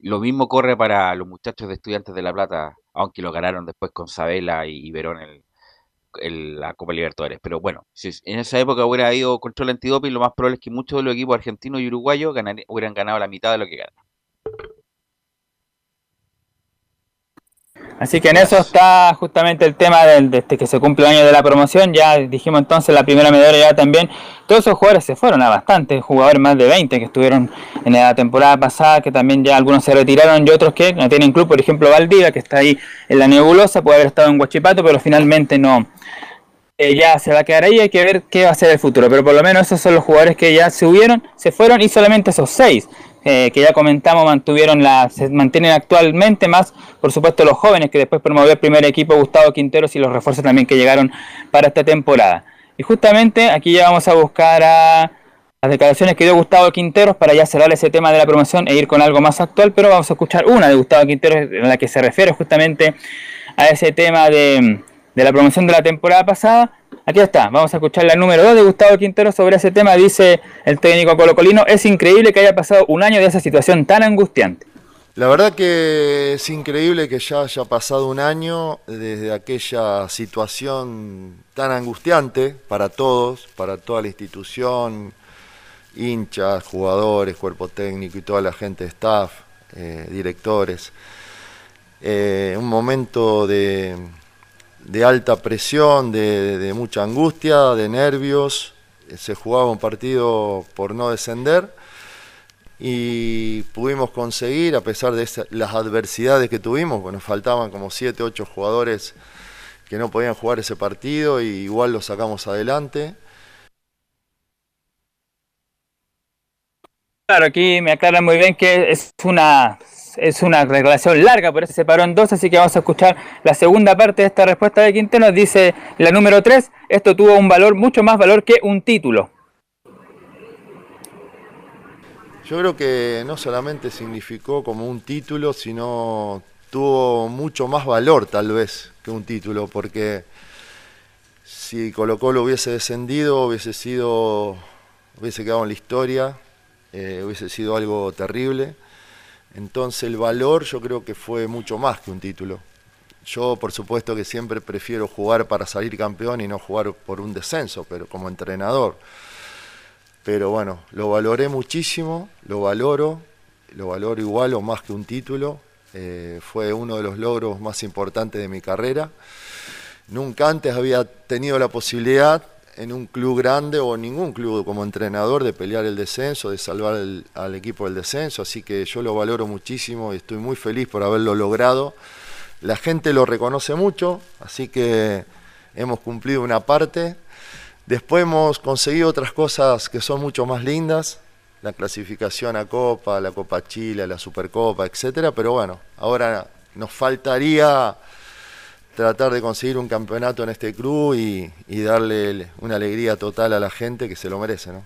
Lo mismo corre para los muchachos de Estudiantes de La Plata, aunque lo ganaron después con Sabela y, Verón el, el- la Copa Libertadores. Pero bueno, si en esa época hubiera habido control antidoping, lo más probable es que muchos de los equipos argentinos y uruguayos hubieran ganado la mitad de lo que ganan. Así que en eso está justamente el tema del, de este que se cumple el año de la promoción. Ya dijimos entonces la primera medalla ya también. Todos esos jugadores se fueron a bastantes, jugadores más de 20 que estuvieron en la temporada pasada, que también ya algunos se retiraron y otros que no tienen club. Por ejemplo, Valdivia, que está ahí en la nebulosa, puede haber estado en Huachipato, pero finalmente no. eh, ya se va a quedar ahí, hay que ver qué va a ser el futuro. Pero por lo menos esos son los jugadores que ya se hubieron, se fueron y solamente esos seis eh, que ya comentamos mantuvieron la, se mantienen actualmente más, por supuesto los jóvenes que después promovió el primer equipo Gustavo Quinteros y los refuerzos también que llegaron para esta temporada. Y justamente aquí ya vamos a buscar a las declaraciones que dio Gustavo Quinteros para ya cerrar ese tema de la promoción e ir con algo más actual, pero vamos a escuchar una de Gustavo Quinteros en la que se refiere justamente a ese tema de, de la promoción de la temporada pasada. Aquí está, vamos a escuchar la número 2 de Gustavo Quintero sobre ese tema. Dice el técnico colocolino, es increíble que haya pasado un año de esa situación tan angustiante. La verdad que es increíble que ya haya pasado un año desde aquella situación tan angustiante para todos, para toda la institución, hinchas, jugadores, cuerpo técnico y toda la gente, staff, eh, directores. Eh, un momento de, de alta presión, de, mucha angustia, de nervios. Se jugaba un partido por no descender y pudimos conseguir, a pesar de las adversidades que tuvimos, bueno, faltaban como 7, 8 jugadores que no podían jugar ese partido y igual lo sacamos adelante. Claro, aquí me aclaran muy bien que es una es una declaración larga, por eso se paró en dos, así que vamos a escuchar la segunda parte de esta respuesta de Quintero. Dice la número 3, esto tuvo un valor, mucho más valor que un título. Yo creo que no solamente significó como un título, sino tuvo mucho más valor tal vez que un título, porque si Colo Colo hubiese descendido, hubiese sido, hubiese quedado en la historia, eh, hubiese sido algo terrible. Entonces el valor yo creo que fue mucho más que un título. Yo por supuesto que siempre prefiero jugar para salir campeón y no jugar por un descenso, pero como entrenador. Pero bueno, lo valoré muchísimo, lo valoro, lo valoro igual o más que un título eh, fue uno de los logros más importantes de mi carrera. Nunca antes había tenido la posibilidad en un club grande o ningún club como entrenador de pelear el descenso, de salvar al equipo del descenso, así que yo lo valoro muchísimo y estoy muy feliz por haberlo logrado. La gente lo reconoce mucho, así que hemos cumplido una parte. Después hemos conseguido otras cosas que son mucho más lindas, la clasificación a Copa, la Copa Chile, la Supercopa, etcétera, pero bueno, ahora nos faltaría tratar de conseguir un campeonato en este club y, darle una alegría total a la gente que se lo merece, ¿no?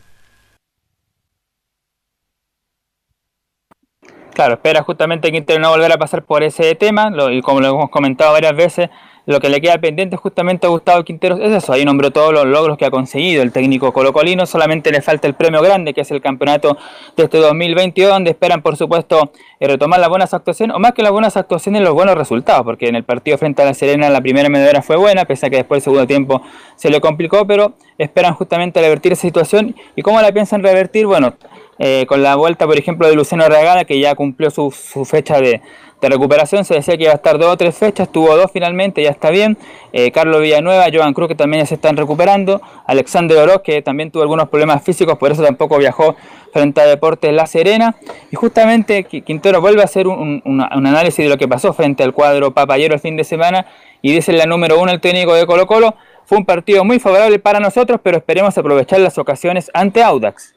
Claro, espera justamente que no volver a pasar por ese tema, y como lo hemos comentado varias veces, lo que le queda pendiente justamente a Gustavo Quinteros es eso, ahí nombró todos los logros que ha conseguido el técnico colocolino, solamente le falta el premio grande, que es el campeonato de este 2022, donde esperan por supuesto eh, retomar las buenas actuaciones, o más que las buenas actuaciones, los buenos resultados, porque en el partido frente a la Serena la primera media hora fue buena, pese a que después el segundo tiempo se le complicó, pero esperan justamente revertir esa situación, y cómo la piensan revertir, bueno, eh, con la vuelta, por ejemplo, de Luciano Regada, que ya cumplió su, su fecha de, de recuperación. Se decía que iba a estar dos o tres fechas, tuvo dos finalmente, ya está bien. Eh, Carlos Villanueva, Joan Cruz, que también ya se están recuperando. Alexander Oroz, que también tuvo algunos problemas físicos, por eso tampoco viajó frente a Deportes La Serena. Y justamente Quintero vuelve a hacer un, análisis de lo que pasó frente al cuadro papayero el fin de semana. Y dice la número uno, el técnico de Colo Colo. Fue un partido muy favorable para nosotros, pero esperemos aprovechar las ocasiones ante Audax.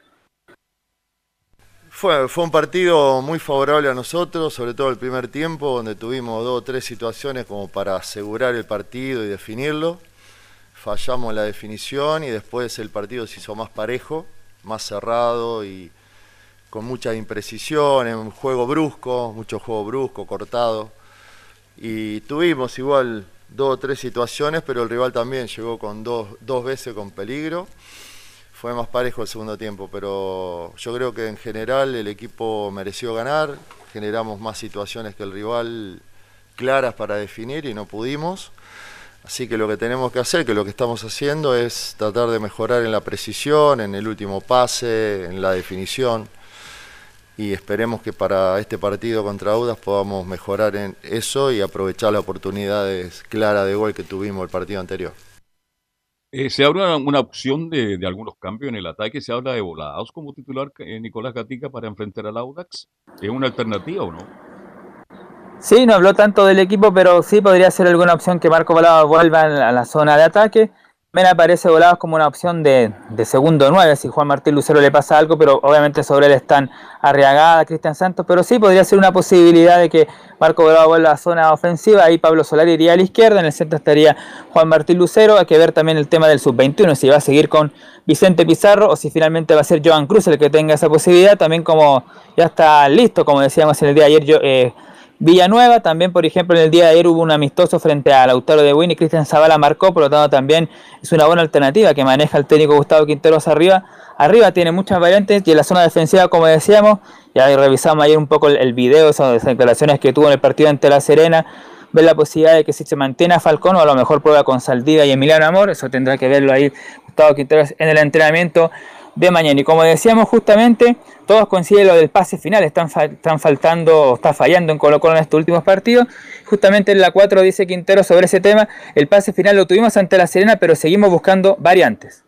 Fue, un partido muy favorable a nosotros, sobre todo el primer tiempo, donde tuvimos dos o tres situaciones como para asegurar el partido y definirlo. Fallamos la definición y después el partido se hizo más parejo, más cerrado y con mucha imprecisión, un juego brusco, mucho juego brusco, cortado. Y tuvimos igual dos o tres situaciones, pero el rival también llegó con dos, dos veces con peligro fue más parejo el segundo tiempo, pero yo creo que en general el equipo mereció ganar, generamos más situaciones que el rival claras para definir y no pudimos. Así que lo que tenemos que hacer, que lo que estamos haciendo es tratar de mejorar en la precisión, en el último pase, en la definición. Y esperemos que para este partido contra Audas podamos mejorar en eso y aprovechar las oportunidades claras de gol que tuvimos el partido anterior. Eh, se habla una opción de, algunos cambios en el ataque. Se habla de volados como titular eh, Nicolás Gatica para enfrentar al Audax. ¿Es una alternativa o no? Sí, no habló tanto del equipo, pero sí podría ser alguna opción que Marco Volado vuelva a la zona de ataque. Me aparece Volados como una opción de, segundo 9 si Juan Martín Lucero le pasa algo, pero obviamente sobre él están Arriagada, Cristian Santos, pero sí podría ser una posibilidad de que Marco Volado vuelva a la zona ofensiva, ahí Pablo Solari iría a la izquierda, en el centro estaría Juan Martín Lucero, hay que ver también el tema del sub-21, si va a seguir con Vicente Pizarro o si finalmente va a ser Joan Cruz el que tenga esa posibilidad, también como ya está listo, como decíamos en el día de ayer, yo, eh, Villanueva, también por ejemplo en el día de ayer hubo un amistoso frente a Lautaro de Win y Cristian Zavala marcó, por lo tanto también es una buena alternativa que maneja el técnico Gustavo Quinteros arriba. Arriba tiene muchas variantes y en la zona defensiva, como decíamos, ya revisamos ayer un poco el, video, esas declaraciones que tuvo en el partido ante La Serena, ver la posibilidad de que si se mantiene a Falcón o a lo mejor prueba con Saldivia y Emiliano Amor, eso tendrá que verlo ahí Gustavo Quinteros en el entrenamiento de mañana. Y como decíamos justamente, todos coinciden lo del pase final, están, están faltando, está fallando en Colo Colo en estos últimos partidos. Justamente en la 4 dice Quintero sobre ese tema, el pase final lo tuvimos ante la Serena, pero seguimos buscando variantes.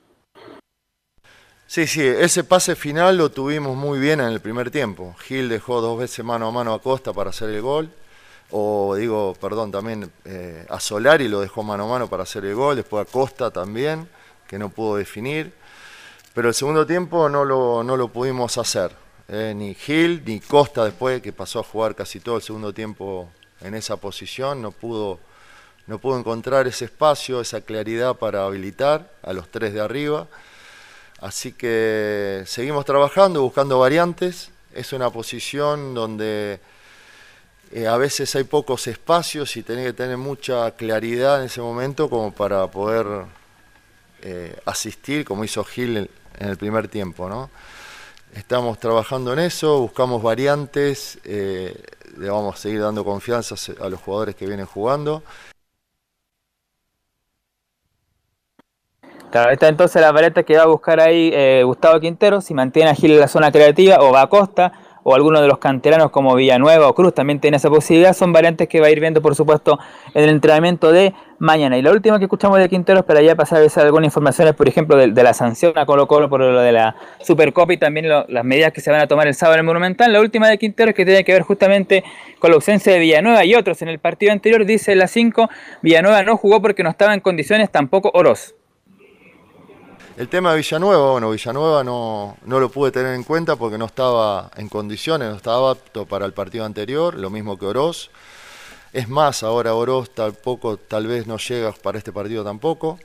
Sí, sí, ese pase final lo tuvimos muy bien en el primer tiempo. Gil dejó dos veces mano a mano a Costa para hacer el gol. O digo, perdón, también eh, a Solari lo dejó mano a mano para hacer el gol. Después a Costa también, que no pudo definir. Pero el segundo tiempo no lo, no lo pudimos hacer. Eh, ni Gil ni Costa después, que pasó a jugar casi todo el segundo tiempo en esa posición, no pudo, no pudo encontrar ese espacio, esa claridad para habilitar a los tres de arriba. Así que seguimos trabajando, buscando variantes. Es una posición donde eh, a veces hay pocos espacios y tenés que tener mucha claridad en ese momento como para poder eh, asistir, como hizo Gil en el primer tiempo. ¿no? Estamos trabajando en eso, buscamos variantes, eh, le vamos a seguir dando confianza a los jugadores que vienen jugando. Claro, esta entonces la variante que va a buscar ahí eh, Gustavo Quintero, si mantiene a Gil en la zona creativa o va a Costa o alguno de los canteranos como Villanueva o Cruz también tiene esa posibilidad, son variantes que va a ir viendo por supuesto en el entrenamiento de mañana. Y la última que escuchamos de Quinteros, para ya pasar a ver algunas informaciones, por ejemplo, de, la sanción a Colo Colo por lo de la Supercopa y también las medidas que se van a tomar el sábado en el Monumental. La última de Quinteros que tiene que ver justamente con la ausencia de Villanueva y otros. En el partido anterior dice la 5, Villanueva no jugó porque no estaba en condiciones, tampoco Oroz. El tema de Villanueva, bueno, Villanueva no, no lo pude tener en cuenta porque no estaba en condiciones, no estaba apto para el partido anterior, lo mismo que Oroz. Es más, ahora Oroz tampoco, tal vez no llega para este partido tampoco.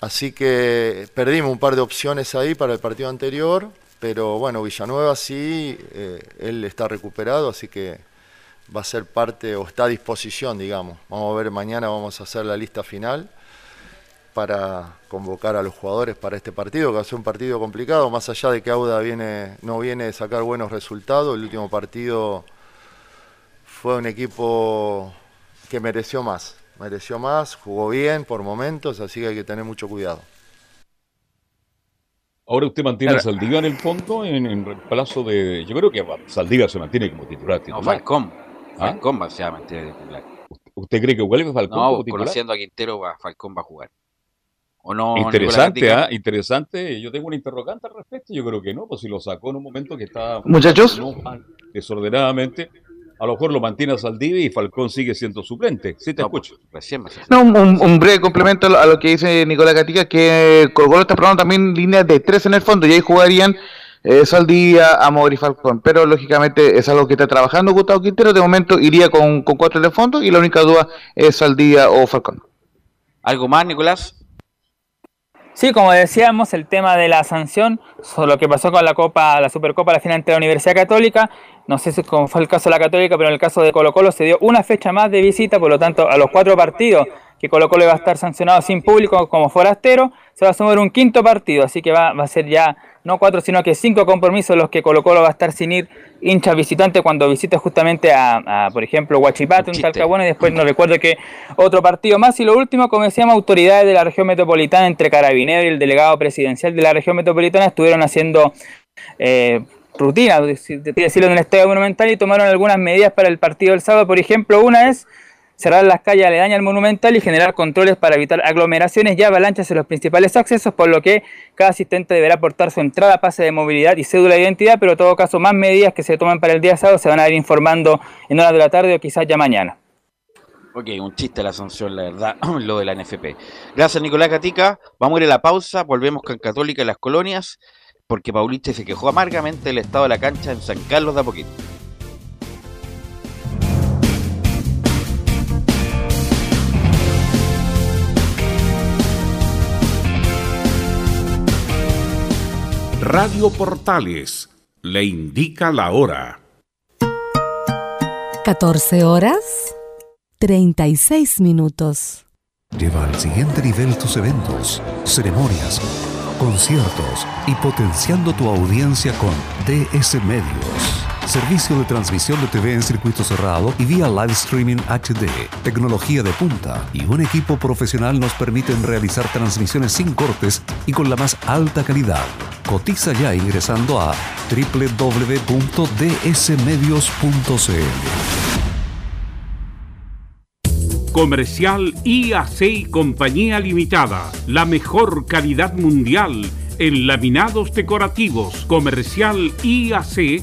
Así que perdimos un par de opciones ahí para el partido anterior, pero bueno, Villanueva sí, eh, él está recuperado, así que va a ser parte o está a disposición, digamos. Vamos a ver mañana, vamos a hacer la lista final para convocar a los jugadores para este partido, que va a ser un partido complicado, más allá de que Auda viene, no viene de sacar buenos resultados, el último partido fue un equipo que mereció más, mereció más, jugó bien por momentos, así que hay que tener mucho cuidado. Ahora usted mantiene a Saldiga en el fondo en, el reemplazo de. Yo creo que Saldiga se mantiene como titular. titular. No, Falcón. ¿Ah? Falcón va a mantener titular. ¿Usted cree que vuelve Falcón? No, como titular? conociendo a Quintero, Falcón va a jugar interesante, ¿ah? interesante. Yo tengo un interrogante al respecto. Yo creo que no, pues si lo sacó en un momento que estaba muchachos desordenadamente, a lo mejor lo mantiene a Saldivi y Falcón sigue siendo suplente. Sí te escucho. no, un, breve complemento a lo que dice Nicolás Gatica, que Colo está probando también líneas de tres en el fondo y ahí jugarían eh, Saldivia, Amor y Falcón. Pero lógicamente es algo que está trabajando Gustavo Quintero. De momento iría con, con cuatro en el fondo y la única duda es Saldivia o Falcón. ¿Algo más, Nicolás? Sí, como decíamos, el tema de la sanción, lo que pasó con la Copa, la Supercopa, la final entre la Universidad Católica, no sé si fue el caso de la Católica, pero en el caso de Colo Colo se dio una fecha más de visita, por lo tanto, a los cuatro partidos que Colo Colo iba a estar sancionado sin público como forastero, se va a sumar un quinto partido, así que va, va a ser ya no cuatro, sino que cinco compromisos los que Colo Colo va a estar sin ir hinchas visitantes cuando visite justamente a, por ejemplo, Huachipato, un Talcahuano, y después no recuerdo que otro partido más. Y lo último, como decíamos, autoridades de la región metropolitana, entre Carabineros y el delegado presidencial de la región metropolitana, estuvieron haciendo eh, rutina, decirlo en el estadio monumental, y tomaron algunas medidas para el partido del sábado. Por ejemplo, una es cerrar las calles aledañas al monumental y generar controles para evitar aglomeraciones y avalanchas en los principales accesos, por lo que cada asistente deberá aportar su entrada, pase de movilidad y cédula de identidad, pero en todo caso más medidas que se toman para el día sábado se van a ir informando en horas de la tarde o quizás ya mañana. Ok, un chiste la sanción, la verdad, <clears throat> lo de la NFP. Gracias, Nicolás Catica. Vamos a ir a la pausa, volvemos con Católica y las colonias, porque Pauliche se quejó amargamente del estado de la cancha en San Carlos de Apoquito. Radio Portales le indica la hora. 14 horas 36 minutos. Lleva al siguiente nivel tus eventos, ceremonias, conciertos y potenciando tu audiencia con DS Medios. Servicio de transmisión de TV en circuito cerrado y vía live streaming HD. Tecnología de punta y un equipo profesional nos permiten realizar transmisiones sin cortes y con la más alta calidad. Cotiza ya ingresando a www.dsmedios.cl. Comercial IAC y Compañía Limitada. La mejor calidad mundial en laminados decorativos. Comercial IAC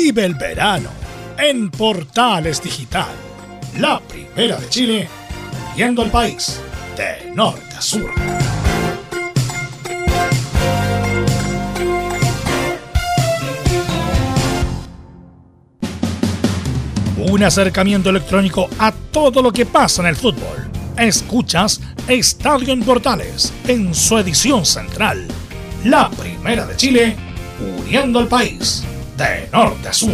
Vive el verano en Portales Digital, la primera de Chile, viendo el país de norte a sur. Un acercamiento electrónico a todo lo que pasa en el fútbol. Escuchas Estadio en Portales en su edición central, la primera de Chile, uniendo al país de norte a sur.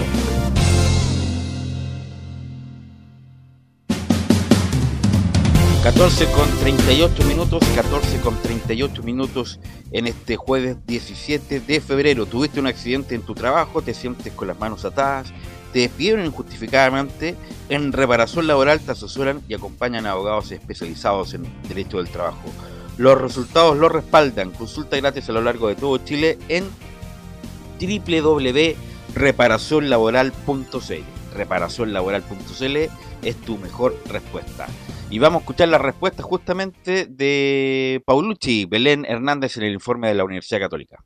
14 con 38 minutos, 14 con 38 minutos en este jueves 17 de febrero. Tuviste un accidente en tu trabajo, te sientes con las manos atadas, te despidieron injustificadamente. En reparación laboral te asesoran y acompañan a abogados especializados en derecho del trabajo. Los resultados lo respaldan. Consulta gratis a lo largo de todo Chile en www.reparacionlaboral.cl. Reparacionlaboral.cl es tu mejor respuesta. Y vamos a escuchar la respuesta justamente de Paulucci, Belén Hernández en el informe de la Universidad Católica.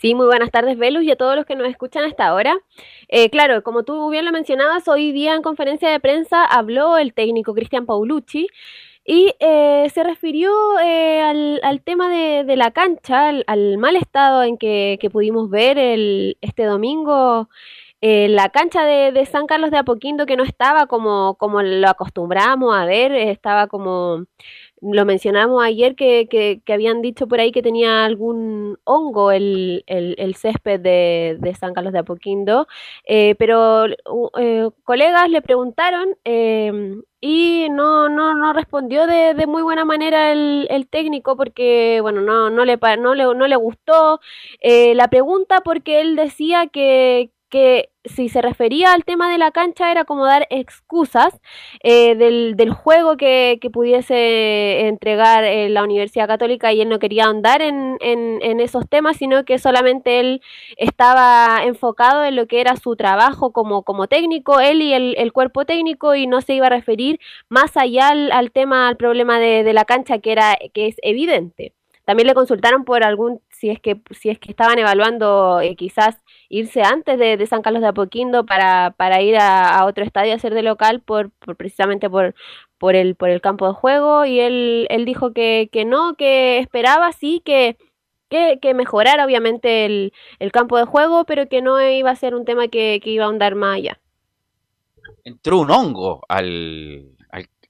Sí, muy buenas tardes, Velus, y a todos los que nos escuchan hasta ahora. Eh, claro, como tú bien lo mencionabas, hoy día en conferencia de prensa habló el técnico Cristian Paulucci y eh, se refirió eh, al, tema de, la cancha, al, mal estado en que, pudimos ver el, este domingo eh, la cancha de, San Carlos de Apoquindo que no estaba como, como lo acostumbramos a ver, estaba como, lo mencionamos ayer que, que, habían dicho por ahí que tenía algún hongo el, el, césped de, de, San Carlos de Apoquindo, eh, pero eh, colegas le preguntaron em, y no, no, no respondió de, de, muy buena manera el, el técnico porque, bueno, no, no, le, no, le, no le gustó la pregunta porque él decía que, que si se refería al tema de la cancha era como dar excusas eh, del, del, juego que, que pudiese entregar eh, la Universidad Católica y él no quería andar en, en, esos temas, sino que solamente él estaba enfocado en lo que era su trabajo como, como técnico, él y el, el cuerpo técnico, y no se iba a referir más allá al, al tema, al problema de, de la cancha que, era, que es evidente. También le consultaron por algún, si es que, si es que estaban evaluando eh, quizás irse antes de, San Carlos de Apoquindo para, para ir a, otro estadio a ser de local por, precisamente por, por, el, por el campo de juego y él, él dijo que, que no, que esperaba sí que, que, que mejorara obviamente el, el, campo de juego, pero que no iba a ser un tema que, iba a andar más allá. Entró un hongo al,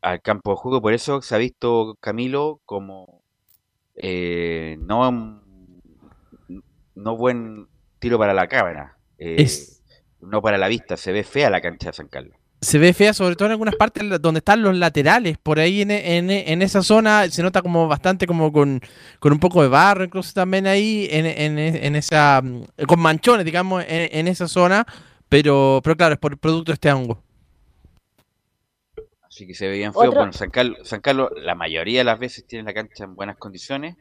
al, campo de juego, por eso se ha visto Camilo como eh, no, no buen tiro para la cámara. Eh, no para la vista, se ve fea la cancha de San Carlos. Se ve fea, sobre todo en algunas partes donde están los laterales. Por ahí en, en, esa zona se nota como bastante como con, un poco de barro, incluso también ahí en, esa. con manchones, digamos, en, esa zona. Pero, pero claro, es por el producto de este hongo. Así que se ve bien feo. Bueno, San Carlos, San Carlos, la mayoría de las veces tiene la cancha en buenas condiciones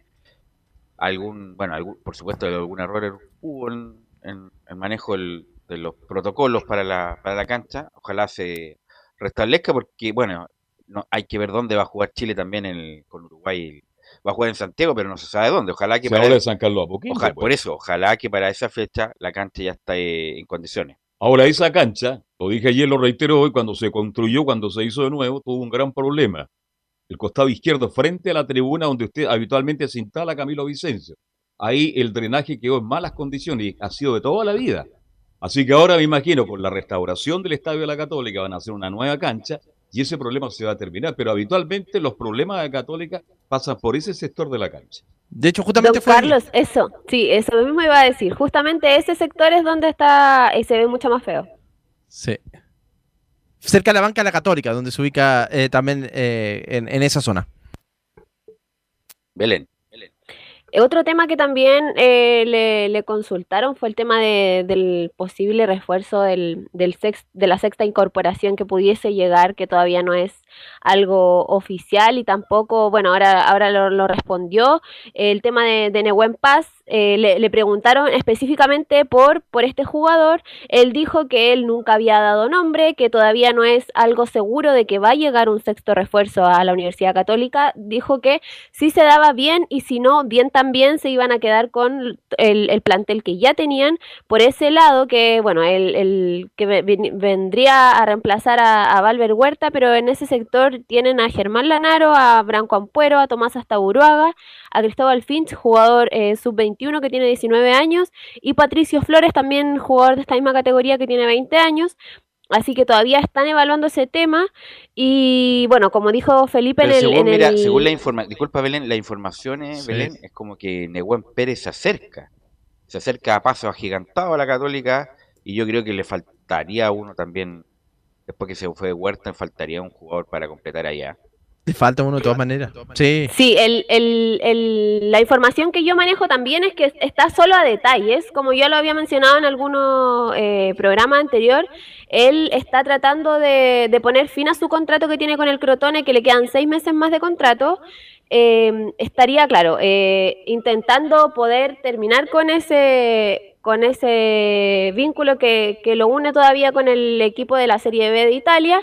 algún, bueno, algún, por supuesto algún error hubo en, el manejo de los protocolos para la, para la cancha. Ojalá se restablezca porque, bueno, no hay que ver dónde va a jugar Chile también en con Uruguay. Va a jugar en Santiago, pero no se sabe dónde. Ojalá que para San Carlos a ojalá, Por pues. eso, ojalá que para esa fecha la cancha ya esté en condiciones. Ahora, esa cancha, lo dije ayer, lo reitero hoy, cuando se construyó, cuando se hizo de nuevo, tuvo un gran problema el costado izquierdo, frente a la tribuna donde usted habitualmente se instala Camilo Vicencio. Ahí el drenaje quedó en malas condiciones y ha sido de toda la vida. Así que ahora me imagino, con la restauración del Estadio de la Católica, van a hacer una nueva cancha y ese problema se va a terminar. Pero habitualmente los problemas de la Católica pasan por ese sector de la cancha. De hecho, justamente fue Carlos, eso, sí, eso mismo iba a decir. Justamente ese sector es donde está y se ve mucho más feo. Sí cerca de la banca de la Católica, donde se ubica eh, también eh, en, esa zona. Belén. Otro tema que también eh, le, consultaron fue el tema del posible refuerzo del, del de la sexta incorporación que pudiese llegar, que todavía no es algo oficial y tampoco, bueno, ahora, ahora lo, respondió. El tema de, de Nehuen Paz, eh, le, preguntaron específicamente por, por este jugador. Él dijo que él nunca había dado nombre, que todavía no es algo seguro de que va a llegar un sexto refuerzo a la Universidad Católica. Dijo que si se daba bien y si no, bien también se iban a quedar con el, plantel que ya tenían. Por ese lado, que bueno, el, el que vendría a reemplazar a, a Valver Huerta, pero en ese sector tienen a Germán Lanaro, a Branco Ampuero, a Tomás Astaburuaga, a Cristóbal Finch, jugador eh, sub-21 que tiene 19 años, y Patricio Flores, también jugador de esta misma categoría que tiene 20 años. Así que todavía están evaluando ese tema y bueno, como dijo Felipe en, el, según, la información, disculpa Belén, la información es, Belén, es como que Nehuen Pérez se acerca. se acerca a paso agigantado a la Católica y yo creo que le faltaría a uno también, después que se fue de Huerta, faltaría un jugador para completar allá. Le falta uno de todas maneras. Sí. Sí, el, el, el, la información que yo manejo también es que está solo a detalles, como ya lo había mencionado en algunos eh, programas anterior, él está tratando de, de, poner fin a su contrato que tiene con el Crotone, que le quedan seis meses más de contrato. Eh, estaría, claro, eh, intentando poder terminar con ese con ese vínculo que, que, lo une todavía con el equipo de la Serie B de Italia,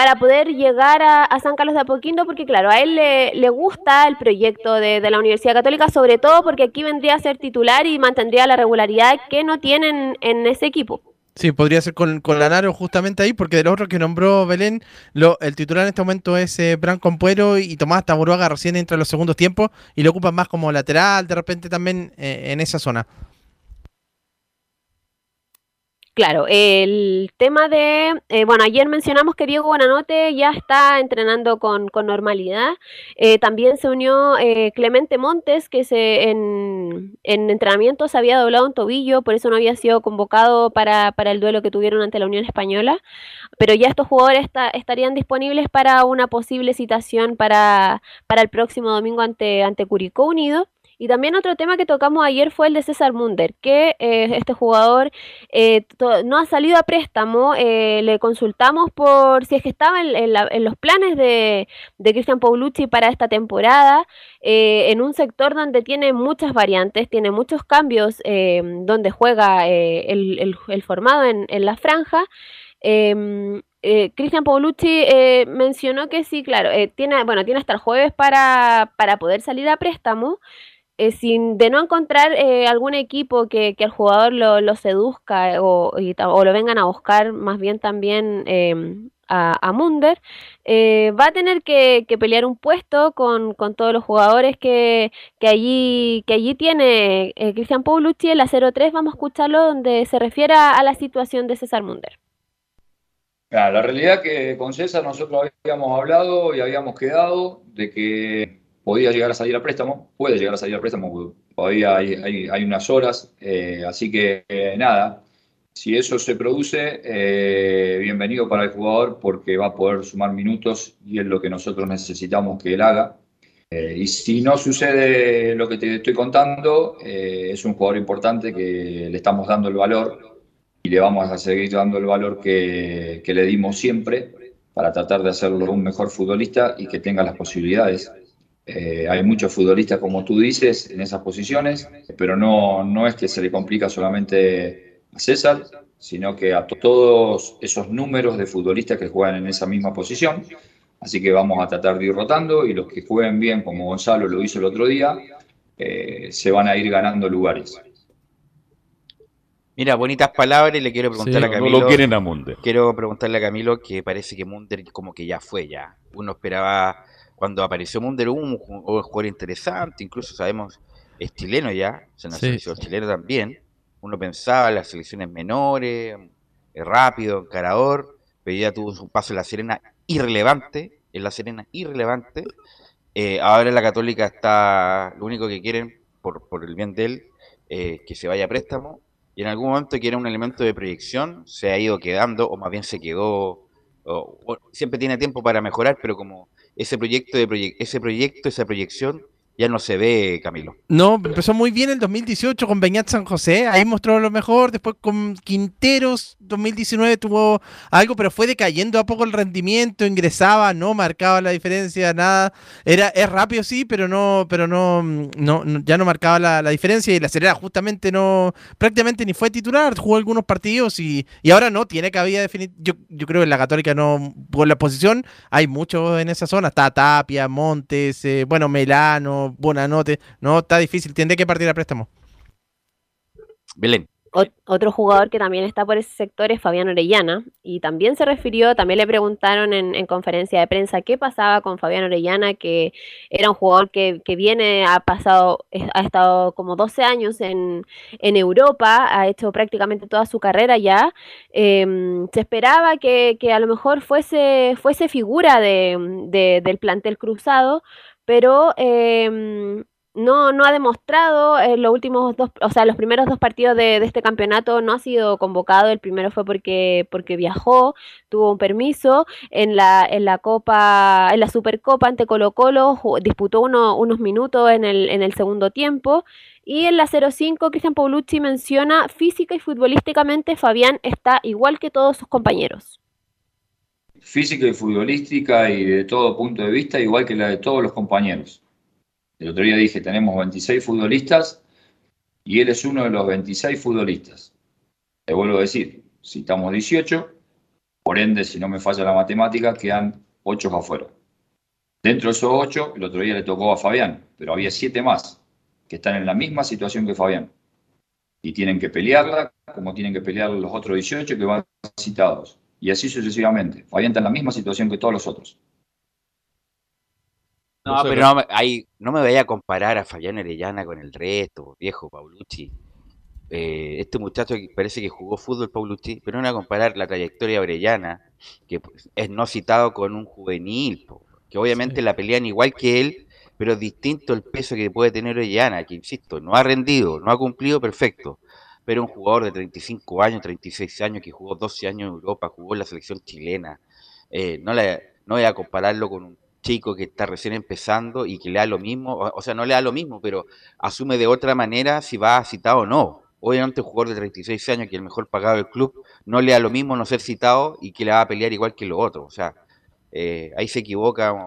para poder llegar a, San Carlos de Apoquindo, porque claro, a él le, gusta el proyecto de, la Universidad Católica, sobre todo porque aquí vendría a ser titular y mantendría la regularidad que no tienen en ese equipo. Sí, podría ser con, con Lanaro justamente ahí, porque de los otros que nombró Belén, el titular en este momento es eh, Bran Compuero y Tomás Taboruaga recién entra en los segundos tiempos y lo ocupan más como lateral de repente también eh, en esa zona. Claro, el tema de, eh, bueno, ayer mencionamos que Diego Buenanote ya está entrenando con, normalidad. Eh, también se unió eh, Clemente Montes, que se, en, en entrenamiento se había doblado un tobillo, por eso no había sido convocado para, para el duelo que tuvieron ante la Unión Española. Pero ya estos jugadores estarían disponibles para una posible citación para, para el próximo domingo ante, ante Curicó Unido. Y también otro tema que tocamos ayer fue el de César Munder, que eh, este jugador eh, no ha salido a préstamo. Eh, le consultamos por si es que estaba en, los planes de, de Cristian Paulucci para esta temporada, en un sector donde tiene muchas variantes, tiene muchos cambios, donde juega el, formado en, en la franja. Em, eh, Cristian Paulucci eh, mencionó que sí, claro, eh, tiene, bueno, tiene hasta el jueves para, para poder salir a préstamo, eh, sin, de no encontrar eh, algún equipo que, que el jugador lo, lo seduzca o, y, o, lo vengan a buscar más bien también eh, a, a, Munder, eh, va a tener que, que pelear un puesto con, con, todos los jugadores que, que, allí, que allí tiene eh, Cristian Paulucci en la 03. Vamos a escucharlo donde se refiere a la situación de César Munder. Claro, la realidad que con César nosotros habíamos hablado y habíamos quedado de que podía llegar a salir a préstamo, puede llegar a salir a préstamo, todavía hay, unas horas, eh, así que eh, nada, si eso se produce, eh, bienvenido para el jugador porque va a poder sumar minutos y es lo que nosotros necesitamos que él haga. Y si no sucede lo que te estoy contando, es un jugador importante que le estamos dando el valor y le vamos a seguir dando el valor que le dimos siempre para tratar de hacerlo un mejor futbolista y que tenga las posibilidades. Eh, hay muchos futbolistas, como tú dices, en esas posiciones, pero no, no es que se le complica solamente a César, sino que a todos esos números de futbolistas que juegan en esa misma posición. Así que vamos a tratar de ir rotando y los que jueguen bien, como Gonzalo lo hizo el otro día, eh, se van a ir ganando lugares. Mira, bonitas palabras y le quiero preguntar sí, a Camilo. No lo quieren a Munder. Quiero preguntarle a Camilo que parece que Munder como que ya fue ya. Uno esperaba cuando apareció Munder un, un jugador interesante, incluso sabemos es chileno ya, se nos sí. chileno también. Uno pensaba en las selecciones menores, rápido, encarador, pero ya tuvo un paso en la Serena irrelevante, en la Serena irrelevante. Eh, ahora la Católica está, lo único que quieren, por, por el bien de él, eh, que se vaya a préstamo. Y en algún momento que era un elemento de proyección, se ha ido quedando, o más bien se quedó, o, siempre tiene tiempo para mejorar, pero como ese proyecto, de ese proyecto, esa proyección, ya no se ve, Camilo. No, empezó muy bien el 2018 con Beñat San José, ahí mostró lo mejor, después con Quinteros 2019 tuvo algo, pero fue decayendo a poco el rendimiento, ingresaba, no marcaba la diferencia, nada, era es rápido sí, pero no pero no, no, ya no marcaba la, diferencia y la Serena justamente no prácticamente ni fue titular, jugó algunos partidos y, y ahora no tiene cabida definir, yo, yo creo que en la Católica no por la posición hay mucho en esa zona, está Tapia, Montes, eh, bueno, Melano, Buenanote. No, está difícil, tiene que partir a préstamo. Belén. Otro jugador que también está por ese sector es Fabián Orellana y también se refirió, también le preguntaron en, en, conferencia de prensa qué pasaba con Fabián Orellana, que era un jugador que, que viene, ha pasado, ha estado como 12 años en, en Europa, ha hecho prácticamente toda su carrera ya. Eh, se esperaba que, que, a lo mejor fuese, fuese figura de, de, del plantel cruzado, pero eh, no, no ha demostrado en los últimos dos, o sea, los primeros dos partidos de, este campeonato no ha sido convocado. El primero fue porque, porque viajó, tuvo un permiso. En la, en la Copa, en la Supercopa ante Colo Colo, disputó unos minutos en el, en el segundo tiempo. Y en la 05, Cristian Paulucci menciona física y futbolísticamente Fabián está igual que todos sus compañeros. Física y futbolística y de todo punto de vista, igual que la de todos los compañeros el otro día dije, tenemos 26 futbolistas y él es uno de los 26 futbolistas. Te vuelvo a decir, citamos 18, por ende, si no me falla la matemática, quedan 8 afuera. Dentro de esos 8, el otro día le tocó a Fabián, pero había 7 más que están en la misma situación que Fabián. Y tienen que pelearla como tienen que pelear los otros 18 que van citados. Y así sucesivamente. Fabián está en la misma situación que todos los otros. No, pero no, ahí, no me vaya a comparar a Fabián Arellana con el resto, viejo Paulucci. Eh, este muchacho parece que jugó fútbol Paulucci, pero no voy a comparar la trayectoria de Orellana, que pues, es no citado con un juvenil, que obviamente la pelean igual que él, pero distinto el peso que puede tener Orellana, que insisto, no ha rendido, no ha cumplido perfecto, pero un jugador de 35 años, 36 años, que jugó 12 años en Europa, jugó en la selección chilena, eh, no, la, no voy a compararlo con un chico que está recién empezando y que le da lo mismo, o, sea, no le da lo mismo, pero asume de otra manera si va citado o no. Obviamente un jugador de 36 años, que es el mejor pagado del club, no le da lo mismo no ser citado y que le va a pelear igual que los otros. O sea, eh, ahí se equivoca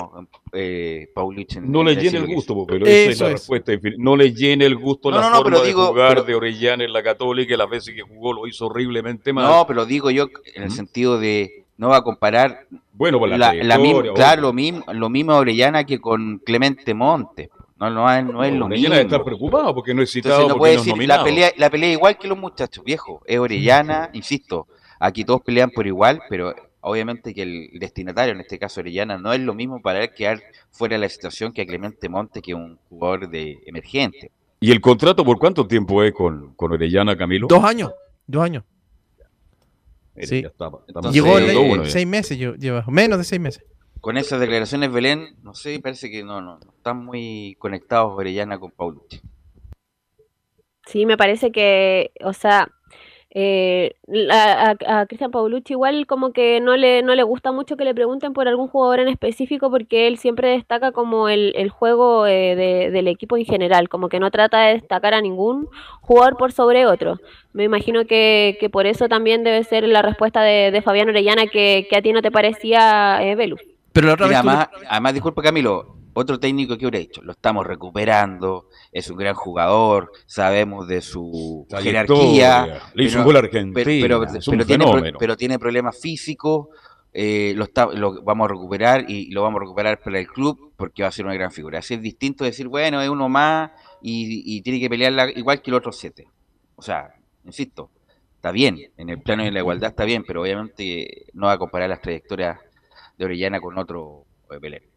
eh, Paulich. no le llena el gusto, pero esa es la respuesta. No le llena el gusto la forma de jugar de Orellana en la Católica, las veces que jugó lo hizo horriblemente mal. No, pero digo yo en el sentido de no va a comparar bueno, pues la, misma, claro, lo mismo, lo mismo Orellana que con Clemente Montes. No, no, es, no es lo Orellana está preocupado porque no es citado. no puede decir, la pelea, la pelea igual que los muchachos, viejo. Es Orellana, <laughs> insisto, aquí todos pelean por igual, pero obviamente que el destinatario, en este caso Orellana, no es lo mismo para él quedar fuera de la situación que a Clemente Montes, que es un jugador de emergente. ¿Y el contrato por cuánto tiempo es con, con Orellana, Camilo? Dos años, dos años. Sí. Llegó seis meses, lleva menos de seis meses. Con esas declaraciones, Belén, no sé, parece que no, no, están muy conectados Orellana con Paulucci. Sí, me parece que, o sea, eh, a, Cristian Paulucci igual como que no le, no le gusta mucho que le pregunten por algún jugador en específico porque él siempre destaca como el, el juego eh, del equipo en general, como que no trata de destacar a ningún jugador por sobre otro. Me imagino que, que por eso también debe ser la respuesta de, de Fabián Orellana que, que, a ti no te parecía eh, Pero la otra vez además, además, disculpa Camilo, otro técnico que hubiera dicho, lo estamos recuperando, es un gran jugador, sabemos de su jerarquía, pero, tiene, problemas físicos, eh, lo, lo vamos a recuperar y lo vamos a recuperar para el club porque va a ser una gran figura. Así es distinto decir, bueno, es uno más y, tiene que pelear igual que el otro siete. O sea, insisto, está bien, en el plano de la igualdad está bien, pero obviamente no va a comparar las trayectorias de Orellana con otro de Pelé.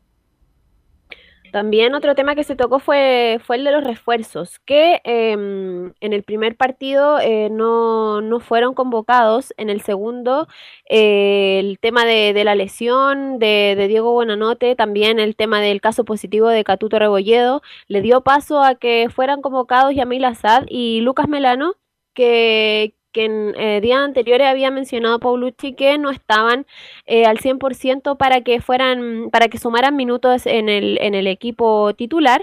También otro tema que se tocó fue, fue el de los refuerzos, que em, en el primer partido eh, no, fueron convocados, en el segundo eh, el tema de, la lesión de, Diego Buenanote, también el tema del caso positivo de Catuto Rebolledo, le dio paso a que fueran convocados Yamil Azad y Lucas Melano, que, que en eh, días anteriores había mencionado Paulucci que no estaban eh, al 100% para que fueran, para que sumaran minutos en el, en el equipo titular.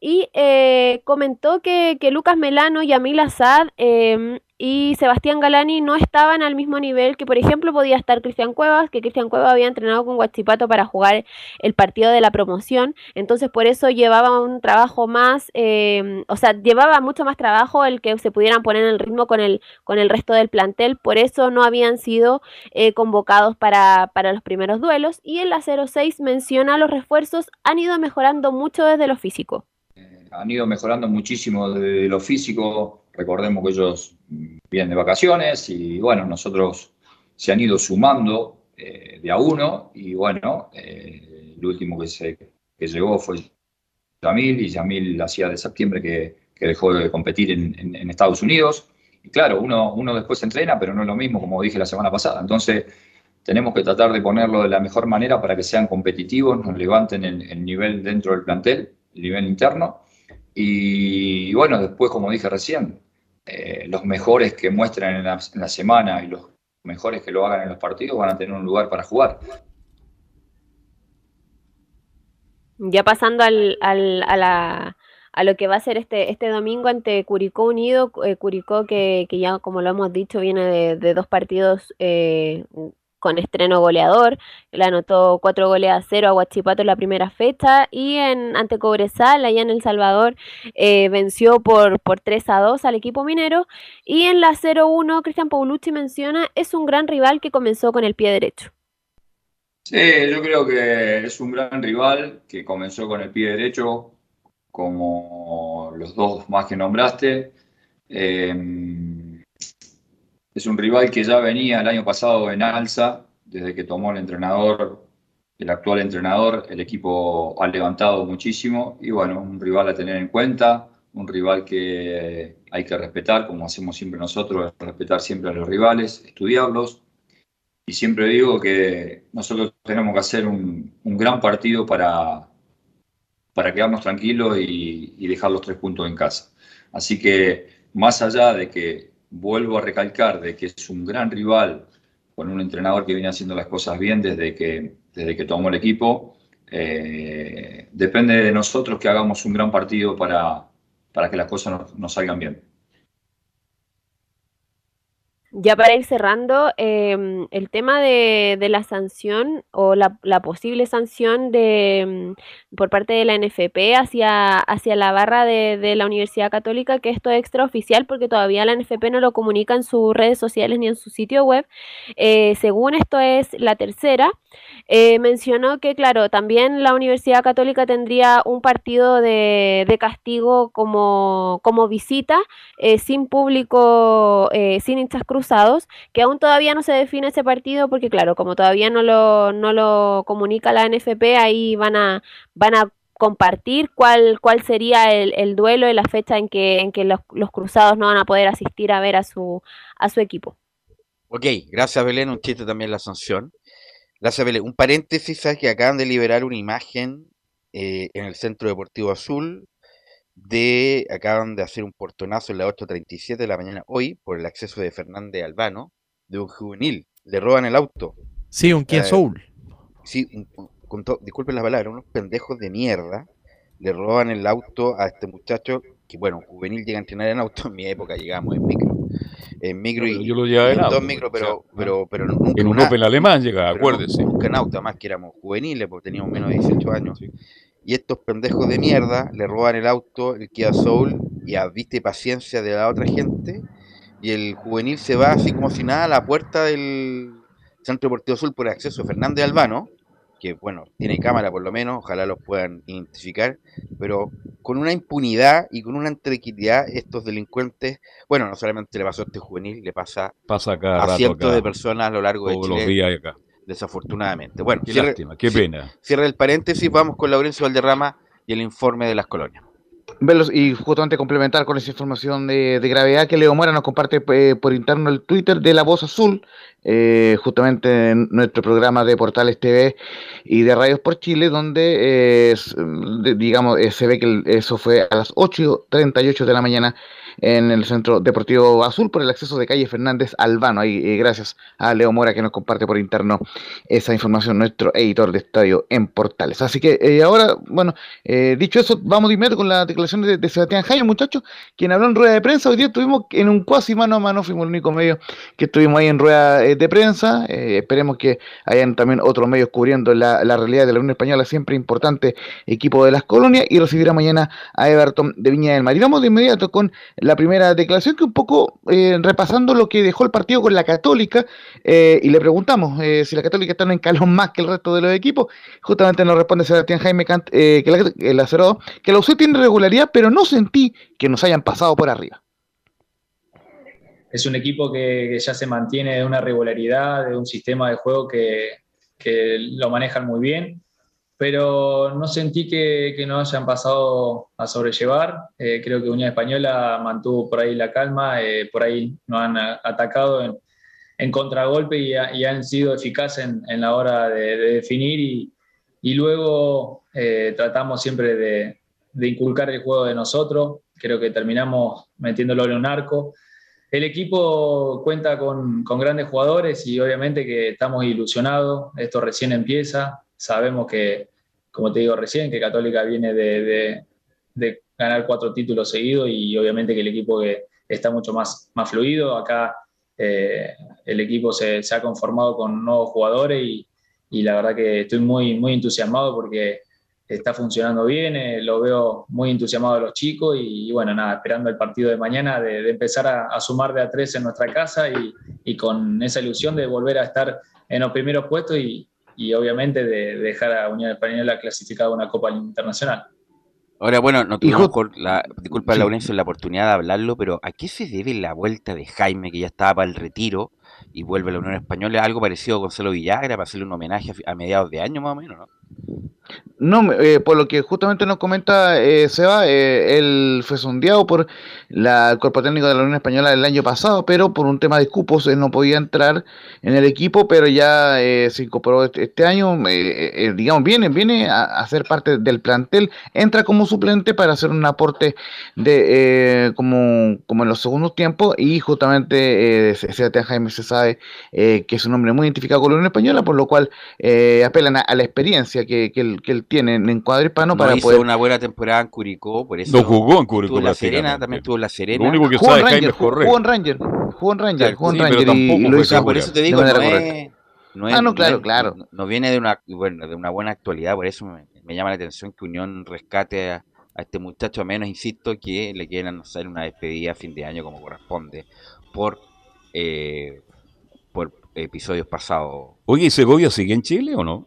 Y eh, comentó que, que, Lucas Melano y Amil Azad em, y Sebastián Galani no estaban al mismo nivel que, por ejemplo, podía estar Cristian Cuevas, que Cristian Cuevas había entrenado con Guachipato para jugar el partido de la promoción, entonces por eso llevaba un trabajo más, eh, o sea, llevaba mucho más trabajo el que se pudieran poner en el ritmo con el, con el resto del plantel, por eso no habían sido eh, convocados para, para los primeros duelos, y en la 06 menciona los refuerzos han ido mejorando mucho desde lo físico. Han ido mejorando muchísimo desde lo físico, Recordemos que ellos vienen de vacaciones y bueno, nosotros se han ido sumando eh, de a uno y bueno, eh, el último que, se, llegó fue Yamil y Yamil hacía de septiembre que, que dejó de competir en, Estados Unidos. Y claro, uno, uno después entrena, pero no es lo mismo como dije la semana pasada. Entonces, tenemos que tratar de ponerlo de la mejor manera para que sean competitivos, nos levanten el nivel dentro del plantel, el nivel interno Y bueno, después, como dije recién, eh, los mejores que muestran en la, semana y los mejores que lo hagan en los partidos van a tener un lugar para jugar. Ya pasando al, al, a, lo que va a ser este, este domingo ante Curicó Unido, eh, Curicó que, que, ya como lo hemos dicho viene de, de dos partidos eh, con estreno goleador. Le anotó cuatro goles a cero a Huachipato en la primera fecha y en ante Cobresal, allá en El Salvador, eh, venció por, por 3 a 2 al equipo minero. Y en la 0-1, Cristian Paulucci menciona, es un gran rival que comenzó con el pie derecho. Sí, yo creo que es un gran rival que comenzó con el pie derecho, como los dos más que nombraste. Eh, es un rival que ya venía el año pasado en alza, desde que tomó el entrenador, el actual entrenador, el equipo ha levantado muchísimo y bueno, un rival a tener en cuenta, un rival que hay que respetar, como hacemos siempre nosotros, respetar siempre a los rivales, estudiarlos. Y siempre digo que nosotros tenemos que hacer un, gran partido para, para quedarnos tranquilos y, y dejar los tres puntos en casa. Así que más allá de que vuelvo a recalcar de que es un gran rival con un entrenador que viene haciendo las cosas bien desde que, desde que tomó el equipo. Eh, depende de nosotros que hagamos un gran partido para, para que las cosas nos salgan bien. Ya para ir cerrando, em, el tema de, la sanción o la, posible sanción de, em, por parte de la NFP hacia, hacia la barra de, la Universidad Católica, que esto es extraoficial porque todavía la NFP no lo comunica en sus redes sociales ni en su sitio web. Eh, según esto es la tercera, eh, mencionó que, claro, también la Universidad Católica tendría un partido de, castigo como, como visita, eh, sin público, sin hinchas cruzadas que aún todavía no se define ese partido porque claro, como todavía no lo, no lo comunica la NFP, ahí van a, van a compartir cuál, cuál sería el, duelo y la fecha en que, en que los, cruzados no van a poder asistir a ver a su, a su equipo. Ok, gracias Belén, un chiste también la sanción. Gracias Belén. Un paréntesis, sabes que acaban de liberar una imagen eh, en el Centro Deportivo Azul de, acaban de hacer un portonazo en la 8.37 de la mañana hoy por el acceso de Fernández Albano, de un juvenil. Le roban el auto. Sí, un Kia eh, Soul. Sí, disculpen la palabra, unos pendejos de mierda le roban el auto a este muchacho, que bueno, juvenil llega a entrenar en auto, <laughs> en mi época llegamos en micro. En micro y, yo lo llevaba en, dos micro, pero, pero, pero nunca en un Opel alemán llegaba, acuérdese. Nunca en auto, más que éramos juveniles, porque teníamos menos de 18 años y estos pendejos de mierda le roban el auto, el Kia Soul, y a viste paciencia de la otra gente, y el juvenil se va así como si nada a la puerta del Centro Deportivo Sur por acceso Fernández Albano, que bueno, tiene cámara por lo menos, ojalá los puedan identificar, pero con una impunidad y con una tranquilidad estos delincuentes, bueno, no solamente le pasó a este juvenil, le pasa, pasa a cientos de personas a lo largo de Chile. Los días acá desafortunadamente. Bueno, qué lástima, qué pena. Cierra el paréntesis, vamos con Laurencio Valderrama y el informe de las colonias. y justamente complementar con esa información de, gravedad que Leo Mora nos comparte eh, por interno el Twitter de La Voz Azul, eh, justamente en nuestro programa de Portales TV y de Radios por Chile, donde, eh, digamos, se ve que eso fue a las 8.38 de la mañana en el Centro Deportivo Azul por el acceso de calle Fernández Albano. Ahí, eh, gracias a Leo Mora que nos comparte por interno esa información, nuestro editor de estadio en Portales. Así que eh, ahora, bueno, eh, dicho eso, vamos de inmediato con la declaración de, Sebastián Jaime, muchachos, quien habló en rueda de prensa. Hoy día estuvimos en un cuasi mano a mano, fuimos el único medio que estuvimos ahí en rueda de prensa. esperemos que hayan también otros medios cubriendo la, la realidad de la Unión Española, siempre importante equipo de las colonias, y recibirá mañana a Everton de Viña del Mar. Y vamos de inmediato con la primera declaración, que un poco eh, repasando lo que dejó el partido con la Católica, eh, y le preguntamos eh, si la Católica está en un calón más que el resto de los equipos, justamente nos responde Sebastián Jaime Cant, que la, el acerado, que la UC tiene regularidad, pero no sentí que nos hayan pasado por arriba. Es un equipo que, ya se mantiene de una regularidad, de un sistema de juego que, que lo manejan muy bien pero no sentí que, que nos hayan pasado a sobrellevar. Eh, creo que Unión Española mantuvo por ahí la calma, eh, por ahí nos han atacado en, en contragolpe y, y, han sido eficaces en, en la hora de, definir y, y luego eh, tratamos siempre de, inculcar el juego de nosotros. Creo que terminamos metiéndolo en un arco. El equipo cuenta con, grandes jugadores y obviamente que estamos ilusionados. Esto recién empieza. Sabemos que, como te digo recién, que Católica viene de, ganar cuatro títulos seguidos y obviamente que el equipo está mucho más, fluido. Acá eh, el equipo se, ha conformado con nuevos jugadores y, y, la verdad que estoy muy, muy entusiasmado porque está funcionando bien, eh, lo veo muy entusiasmado a los chicos y, bueno, nada, esperando el partido de mañana de, empezar a, sumar de a tres en nuestra casa y, y, con esa ilusión de volver a estar en los primeros puestos y, obviamente de, dejar a Unión Española clasificada a una Copa Internacional. Ahora, bueno, no tuvimos, la, disculpa, Laurencio, la oportunidad de hablarlo, pero ¿a qué se debe la vuelta de Jaime, que ya estaba para el retiro y vuelve a la Unión Española? Algo parecido a Gonzalo Villagra, para hacerle un homenaje a mediados de año más o menos, ¿no? No, eh, por lo que justamente nos comenta eh, Seba, eh, él fue sondeado por la, el cuerpo técnico de la Unión Española el año pasado, pero por un tema de cupos él no podía entrar en el equipo, pero ya eh, se incorporó este, este año, digamos, viene, viene a, ser parte del plantel, entra como suplente para hacer un aporte de como, como en los segundos tiempos y justamente Sebastián Jaime se sabe que es un hombre muy identificado con la Unión Española, por lo cual apelan a, la experiencia que, que él, que él tienen en cuadro hispano para hizo poder. una buena temporada en Curicó, por eso. No jugó en Curicó. la Serena, también tuvo la Serena. Lo único que jugó sabe en Ranger, Jaime Correa. Jugó en Ranger, jugó en Ranger, jugó en Ranger y, lo hizo por eso te digo, no es, no Ah, no, no claro, es- claro. no- no viene de una, bueno, de una buena actualidad, por eso me, me llama la atención que Unión rescate a, a este muchacho, a menos, insisto, que le quieran hacer una despedida a fin de año como corresponde, por, eh, por episodios pasados. Oye, ¿y Segovia sigue en Chile o no?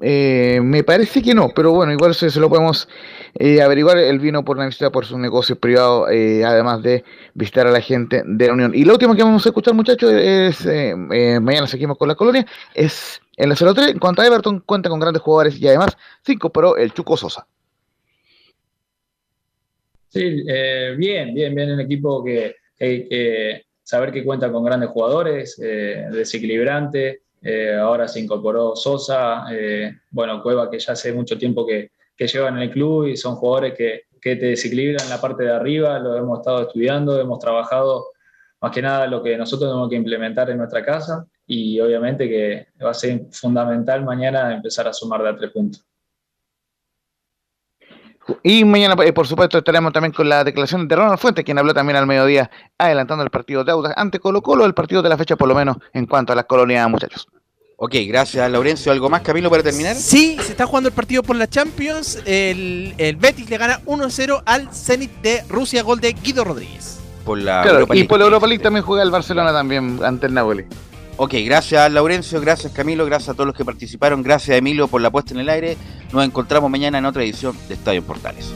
Eh, me parece que no, pero bueno, igual se, lo podemos eh, averiguar. Él vino por una visita por sus negocios privados, eh, además de visitar a la gente de la Unión. Y lo último que vamos a escuchar, muchachos, es eh, eh, mañana seguimos con la colonia. Es en la 03, en cuanto a Everton, cuenta con grandes jugadores y además se incorporó el Chuco Sosa. Sí, bien, bien, bien un equipo que, que- que saber que cuenta con grandes jugadores, desequilibrante. Eh, ahora se incorporó Sosa, eh, bueno, Cueva, que ya hace mucho tiempo que, que llevan en el club y son jugadores que, que te desequilibran en la parte de arriba. Lo hemos estado estudiando, hemos trabajado más que nada lo que nosotros tenemos que implementar en nuestra casa y obviamente que va a ser fundamental mañana empezar a sumar de a tres puntos. Y mañana, eh, por supuesto, estaremos también con la declaración de Ronald Fuentes, quien habló también al mediodía, adelantando el partido de Audax ante Colo Colo, el partido de la fecha por lo menos en cuanto a las colonias, muchachos. Ok, gracias, Laurencio. ¿Algo más, Camilo, para terminar? Sí, se está jugando el partido por la Champions. El, el Betis le gana 1-0 al Zenit de Rusia, gol de Guido Rodríguez. Por la Claro, Europa y League. por la Europa League también juega el Barcelona también ante el Napoli. Ok, gracias Laurencio, gracias Camilo, gracias a todos los que participaron, gracias Emilio por la puesta en el aire. Nos encontramos mañana en otra edición de Estadio Portales.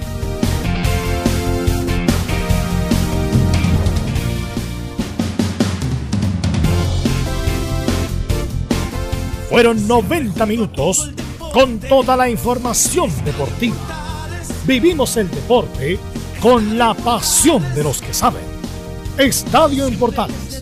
Fueron 90 minutos con toda la información deportiva. Vivimos el deporte con la pasión de los que saben. Estadio en Portales